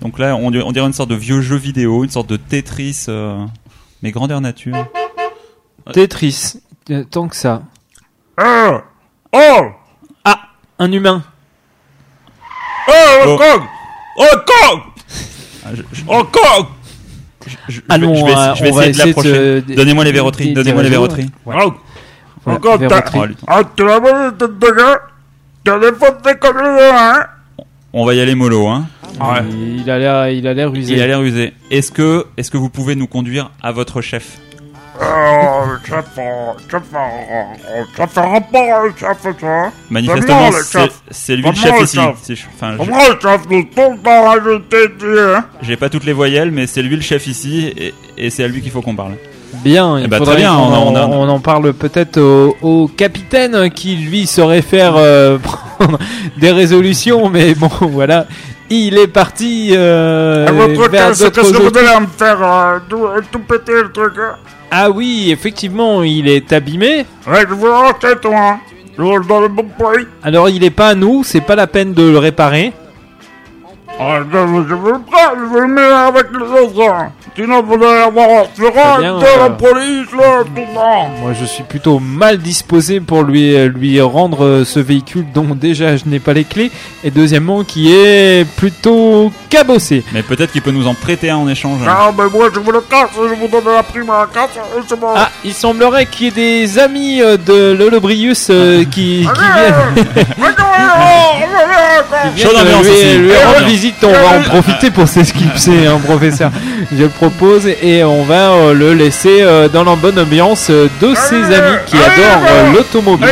Donc là, on, dirait- on dirait une sorte de vieux jeu vidéo, une sorte de Tetris, euh, mais grandeur nature. Tetris, euh, tant que ça. Oh Oh Ah, un humain. Oh, oh, oh, oh, Ah, je- Oh, coq je- je- je vais- Allons, je vais, euh, je vais on va essayer de essayer de l'approcher. Donnez-moi les verroteries. Donnez-moi les verroteries. Ouais. Encore. Ah, hein On va y aller mollo, hein. Il il a l'air, il a l'air usé. Il a l'air usé. Est-ce que, est-ce que vous pouvez nous conduire à votre chef? Manifestement, le c'est lui le chef ici. chef. C'est- Enfin, je- Comment le chef nous tombe dans la rajouter, tu hein j'ai pas toutes les voyelles, mais c'est lui le chef ici, et, et c'est à lui qu'il faut qu'on parle. Bien, il Eh ben, faudrait très bien, on en, on a- on en parle peut-être au, au capitaine qui lui saurait faire euh, prendre des résolutions, mais bon, voilà. Il est parti euh, vers Ah oui, effectivement, il est abîmé. Alors il est pas à nous, c'est pas la peine de le réparer. Ah, le le. Sinon, vous allez avoir un de la euh. police, là, tout ça Moi, je suis plutôt mal disposé pour lui lui rendre euh, ce véhicule dont déjà je n'ai pas les clés et deuxièmement qui est plutôt cabossé. Mais peut-être qu'il peut nous en prêter un en échange. Ah, mais moi, je vous le casse, je vous donne la prime à la casse, et c'est bon Ah, il semblerait qu'il y ait des amis euh, de Lolobrius euh, qui, qui viennent, ambiance lui, ici. lui rendre oui. visite. On va en profiter pour hein, professeur. Je le propose et on va euh, le laisser euh, dans la bonne ambiance euh, de ses amis qui adorent l'automobile.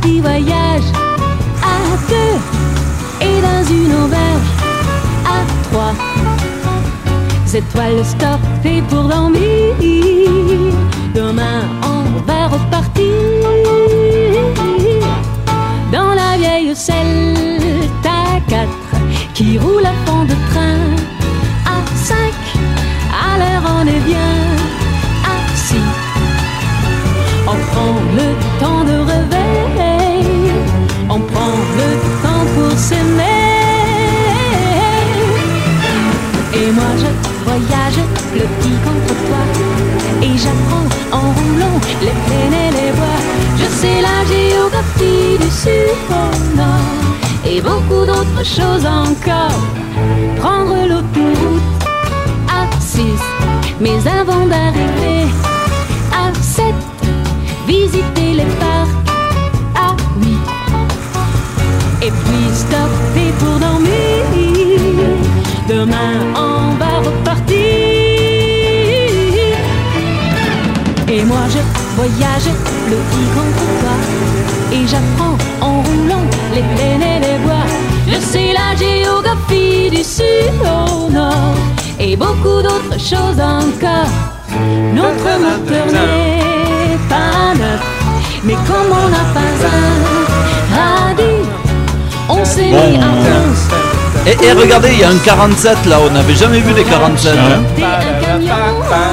Petit voyage à deux et dans une auberge à trois. Étoiles stoppées pour dormir. Demain on va repartir dans la vieille Celta 4 qui roule à fond de train à 5 à l'heure on est bien assis on prend le temps de le petit contre toi et j'apprends en roulant les plaines et les bois je sais la géographie du sud au nord et beaucoup d'autres choses encore. Prendre l'autoroute à 6, mais avant d'arriver à 7, visiter les parcs à 8. Et puis stopper pour dormir. Demain on voyage le petit contre toi Et j'apprends en roulant les plaines et les bois. Je sais la géographie du sud au nord. Et beaucoup d'autres choses encore. Notre moteur n'est pas neuf Mais comme on n'a pas un radis On s'est mis en danse Et, et regardez, il y a un 47 là, on n'avait jamais vu des 47. hein.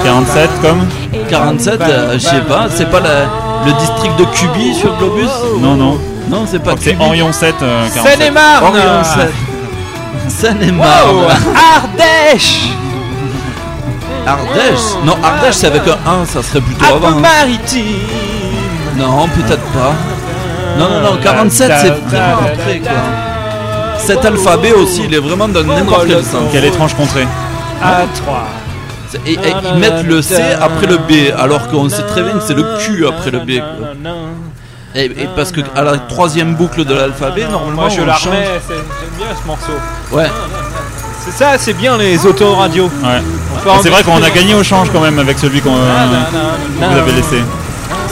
47 comme 47, euh, je sais pas, c'est pas la- le district de Cuby sur Globus Non, non. Non, c'est pas C'est Cuby. Orion 7. euh, 47. Seine-et-Marne Orion 7. Seine-et-Marne. Wow Ardèche Ardèche Non, Ardèche c'est avec un 1, ça serait plutôt avant. hein. Alpes-Maritimes Non, peut-être pas. Non, non, non, 47 c'est vraiment après quoi. Cet alphabet aussi, il est vraiment dans n'importe quel sens. Quelle étrange contrée. A3 Et, et ils mettent le C après le B, alors qu'on sait très bien que c'est le Q après le B. quoi. Et, et parce que à la troisième boucle de l'alphabet, normalement, Moi je la j'aime bien ce morceau. Ouais. C'est ça, c'est bien les autoradios. Ouais. C'est vrai qu'on a gagné au change quand même avec celui qu'on euh, vous avez laissé.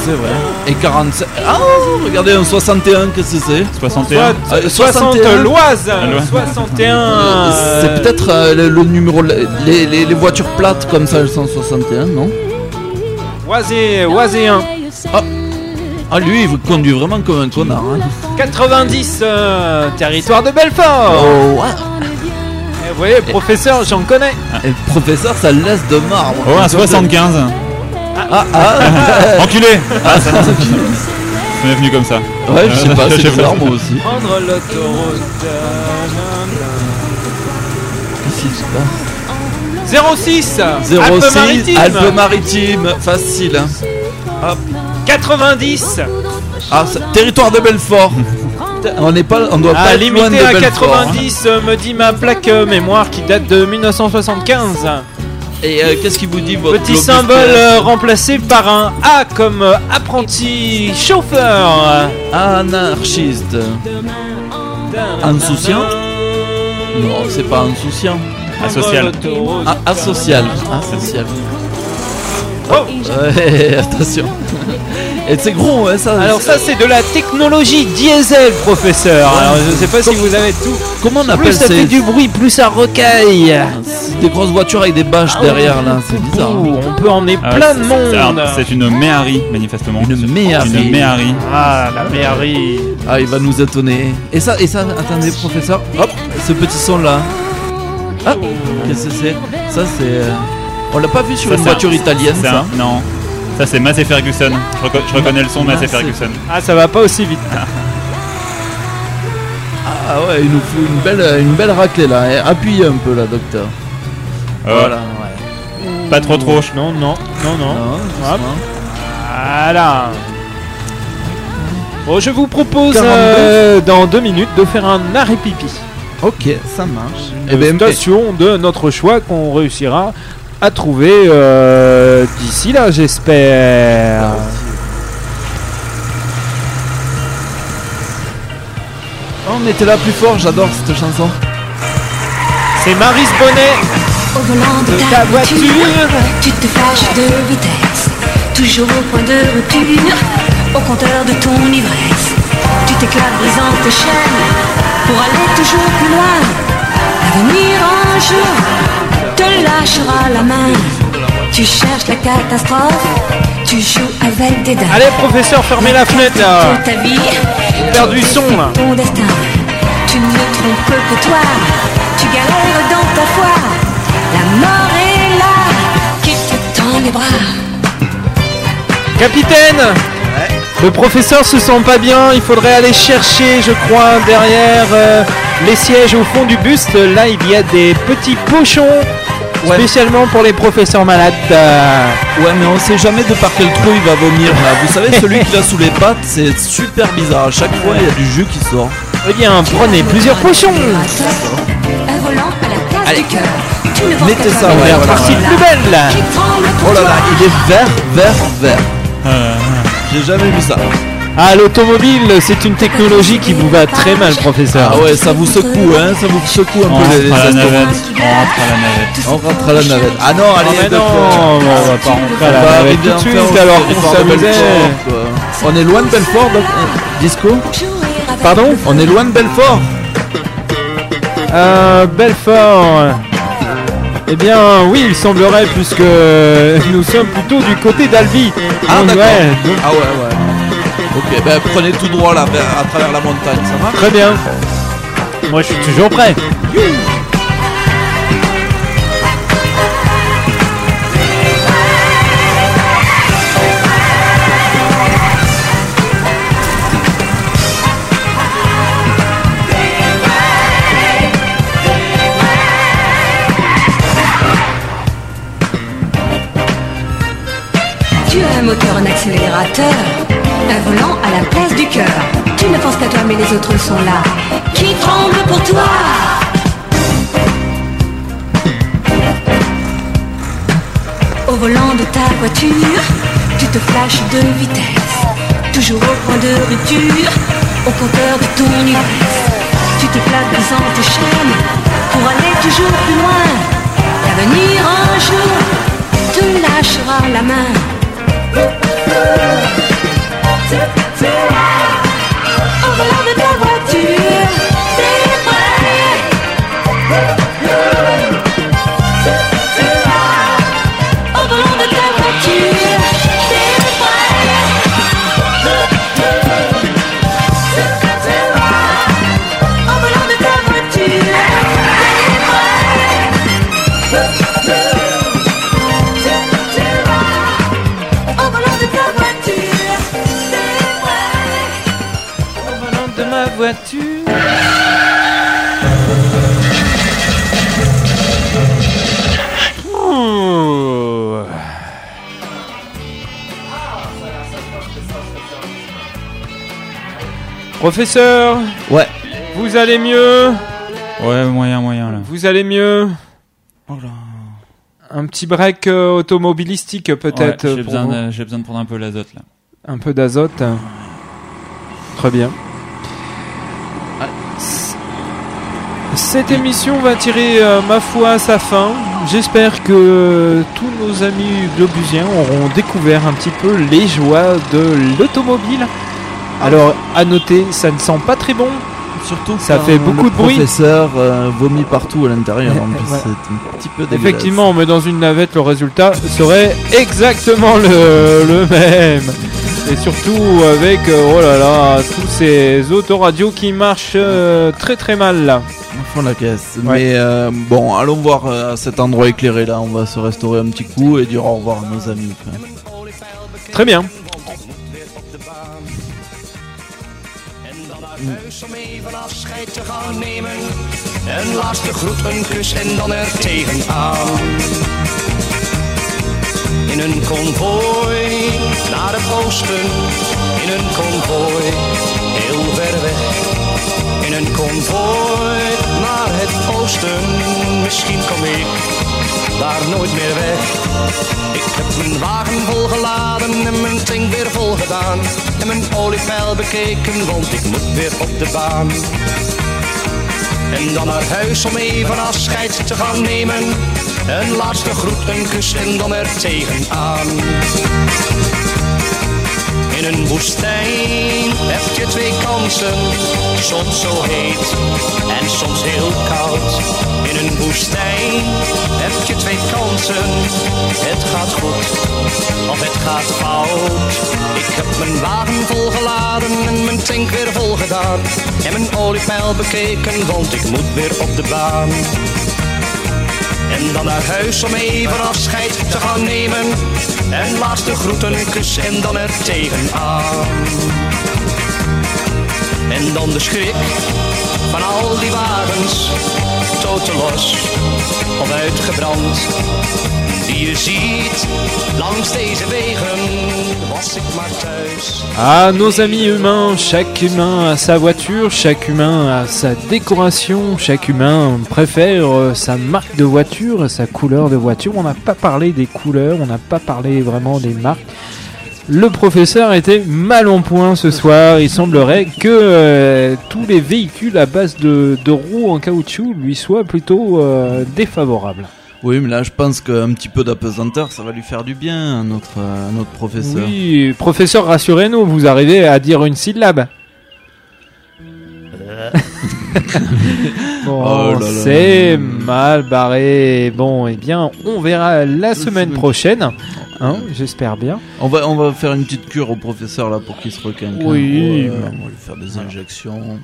C'est vrai. Et 47. Ah, regardez un 61, qu'est-ce que c'est? 61. Soit- Euh, 60 61. Loise, Loise. 61. Euh, C'est peut-être euh, le, le numéro. Les, les- les voitures plates comme ça, elles sont 61, non? Oisé, Oiséen. Ah, lui, il conduit vraiment comme un connard. hein. 90, euh, territoire de Belfort. Oh, ouais. Et vous voyez, professeur, j'en connais. Et professeur, ça le laisse de marbre. Oh, un 75. Ah, ah, Enculé Ah, ça ça m'est venu comme ça. Ouais, je sais pas, c'est bizarre, moi aussi. Prendre l'autoroute. Qu'est-ce qui se passe 06, 06, Alpes-Maritimes. Alpes-Maritimes, facile. hein. Hop. 90, Ah, ça- territoire de Belfort. On n'est pas, on doit à pas être loin de limité à Belfort. hein. 90, euh, me dit ma plaque euh, mémoire qui date de 1975. Et euh, qu'est-ce qui vous dit votre Petit globus symbole euh, remplacé par un A comme euh, apprenti chauffeur. Anarchiste. Insouciant Non, c'est pas insouciant. Asocial. Ah, asocial. Asocial. Oh. Ouais, attention. Et c'est gros, ouais, ça. Alors ça c'est de la technologie diesel, professeur. Alors je sais pas si vous avez tout. Comment on Plus appelle ça ces- fait du bruit, plus ça recaille. C'est des grosses voitures avec des bâches derrière là, c'est bizarre. Ouh, on peut emmener Ah, plein c'est- de c'est- monde. C'est une méhari, manifestement. Une méhari. Une méhari. Ah la mairie. Ah, il va nous étonner. Et ça, et ça, attendez, professeur. Hop, ce petit son là. Ah, qu'est-ce que c'est? Ça, c'est. euh, On l'a pas vu sur Ça, une voiture un- italienne, c'est ça un- Non. Ça, c'est Massey Ferguson. Je, reco- je reconnais le son Massey Massey. Ferguson. Ah ça va pas aussi vite. Ah ouais, il nous faut une belle, une belle raclée là. Eh, Appuyez un peu là, docteur. Euh, Voilà, ouais. Pas trop trop. Non non non non. Non. Voilà. Bon, je vous propose 42. euh, dans deux minutes de faire un arrêt pipi. Ok, ça marche. Eh ben, station de notre choix qu'on réussira à trouver euh, d'ici là, j'espère. On était là plus fort, j'adore cette chanson. C'est Maris Bonnet Au volant de ta, voiture, tu te fâches de vitesse, toujours au point de rupture, au compteur de ton ivresse. Tu t'éclates brisant tes chaînes pour aller toujours plus loin. L'avenir un jour te lâchera la main. Tu cherches la catastrophe, tu joues avec des dames. Allez, professeur, fermez la fenêtre là. Ta vie, Faire du son là. ton destin. Tu ne trompes que toi, tu galères dans ta foi. La mort est là, qui te tend les bras. Capitaine Le professeur se sent pas bien, il faudrait aller chercher, je crois, derrière euh, les sièges au fond du buste. Là, il y a des petits pochons spécialement pour les professeurs malades. Euh, Ouais, mais on sait jamais de par quel trou il va vomir là. Vous savez, celui qu'il a sous les pattes, c'est super bizarre. À chaque fois, il y a du jus qui sort. Eh bien, prenez plusieurs pochons. Un volant à la place du cœur. Tu ne penses Mettez ça, voilà. partie plus belle. Oh là là, il est vert, vert, vert. J'ai jamais vu ça. Ah, l'automobile, c'est une technologie qui vous va très mal, professeur. Ah ouais, ça vous secoue, hein, ça vous secoue un On peu les, les à la navette. On rentre à la navette. On rentre à la navette. Ah non, Ah, allez, d'accord. non, on va pas rentrer à la On navette tout de suite alors qu'on s'amusait. Quoi. On est loin de Belfort, donc, euh, Disco Pardon On est loin de Belfort Euh, Belfort. Eh bien, oui, il semblerait, puisque nous sommes plutôt du côté d'Albi. Ah ouais, Ah ouais, ouais. Ok, ben prenez tout droit là, à travers la montagne, ça marche très bien. Moi, je suis toujours prêt. Tu as un moteur, un accélérateur, un volant à la place du cœur. Tu ne penses qu'à toi, mais les autres sont là. Qui tremblent pour toi? Au volant de ta voiture, tu te flashes de vitesse. Toujours au point de rupture, au compteur de ton ivresse. Tu t'éclates brisant tes chaînes pour aller toujours plus loin. L'avenir un jour te lâchera la main. Au Professeur, Ouais. vous allez mieux Ouais, moyen, moyen là. Vous allez mieux Oh là. Un petit break euh, automobilistique peut-être Ouais, J'ai besoin, de- j'ai besoin de prendre un peu l'azote là. Un peu d'azote. Très bien. Ah. Cette émission va tirer, euh, ma foi, à sa fin. J'espère que tous nos amis globusiens auront découvert un petit peu les joies de l'automobile. Alors, à noter, ça ne sent pas très bon. Surtout Ça fait beaucoup le de bruit. professeur euh, vomit partout à l'intérieur. En plus, Voilà. c'est un petit peu dégueulasse. Effectivement, mais dans une navette, le résultat serait exactement le, le même. Et surtout avec, euh, oh là là, tous ces autoradios qui marchent euh, très très mal là. Fond de la caisse. Ouais. Mais euh, bon, allons voir euh, cet endroit éclairé là. On va se restaurer un petit coup et dire au revoir à nos amis. Très bien. Huis om even afscheid te gaan nemen. Een laatste groet, een kus en dan er tegenaan. In een konvooi naar het oosten. In een konvooi heel ver weg. In een konvooi naar het oosten. Misschien kom ik daar nooit meer weg. Ik heb mijn wagen volgeladen en mijn tank weer vol gedaan. En mijn oliepeil bekeken, want ik moet weer op de baan. En dan naar huis om even afscheid te gaan nemen. Een laatste groet, een kus en dan er tegenaan. In een woestijn heb je twee kansen, soms zo heet en soms heel koud. In een woestijn heb je twee kansen, het gaat goed of het gaat fout. Ik heb mijn wagen volgeladen en mijn tank weer vol gedaan. En mijn oliepeil bekeken, want ik moet weer op de baan. En dan naar huis om even afscheid te gaan nemen. En laatste groeten, kus en dan er tegenaan. En dan de schrik van al die wagens, totelos of uitgebrand. Ah, nos amis humains, chaque humain a sa voiture, chaque humain a sa décoration, chaque humain préfère sa marque de voiture, sa couleur de voiture. On n'a pas parlé des couleurs, on n'a pas parlé vraiment des marques. Le professeur était mal en point ce soir. Il semblerait que euh, tous les véhicules à base de, de roues en caoutchouc lui soient plutôt euh, défavorables. Oui, mais là, je pense qu'un petit peu d'apesanteur, ça va lui faire du bien à notre, à notre professeur. Oui, professeur, rassurez-nous, vous arrivez à dire une syllabe. bon, Oh c'est mal barré. Bon, eh bien, on verra la semaine prochaine. Hein, J'espère bien. On va, on va faire une petite cure au professeur là pour qu'il se requinque. hein. Oui, Ouais, on va lui faire des injections.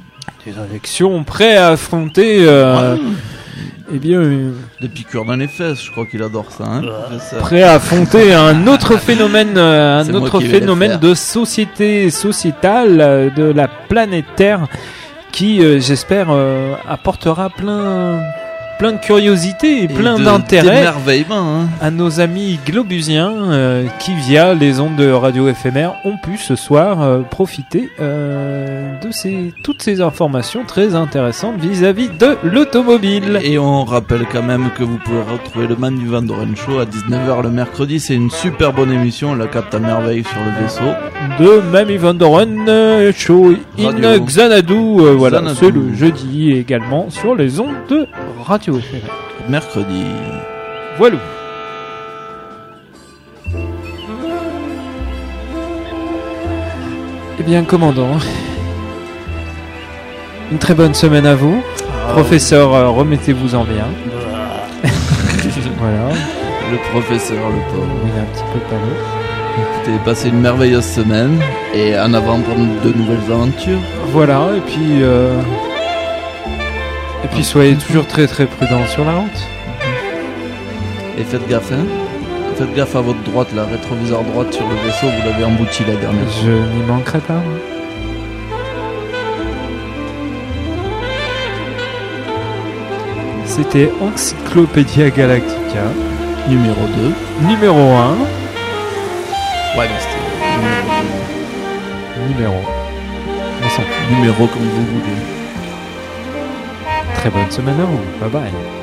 Des injections prêts à affronter. euh, eh bien, euh, Des piqûres dans les fesses, je crois qu'il adore ça. Hein, professeur prêt à affronter un autre phénomène, euh, un autre phénomène de société sociétale euh, de la planète Terre, qui, euh, j'espère, euh, apportera plein, plein de curiosité et, plein d'intérêt hein. à nos amis globusiens euh, qui, via les ondes de radio éphémère, ont pu ce soir euh, profiter euh, de ces, toutes ces informations très intéressantes vis-à-vis de l'automobile. Et on rappelle quand même que vous pouvez retrouver le Man du Vandoren Show à 19h le mercredi. C'est une super bonne émission, on la capte à merveille sur le vaisseau. de Mamie Van Doren Show in Radio. Xanadu. voilà, c'est le jeudi également sur les ondes de radio Mercredi. Voilà. Eh bien, commandant, une très bonne semaine à vous. Professeur, euh, remettez-vous en bien. voilà, Le professeur, le pauvre. il est un petit peu palais. Écoutez, passez une merveilleuse semaine et en avant pour de nouvelles aventures. Voilà, et puis. euh, Et puis soyez toujours très très prudents sur la route. Et faites gaffe, hein. Faites gaffe à votre droite, la rétroviseur droite sur le vaisseau, vous l'avez embouti la dernière fois. Je n'y manquerai pas. moi. C'était Encyclopédia Galactica, Numéro 2. numéro 1. Ouais, mais c'était Numéro. On s'en fout. numéro comme vous voulez. Très bonne semaine à. Bye bye.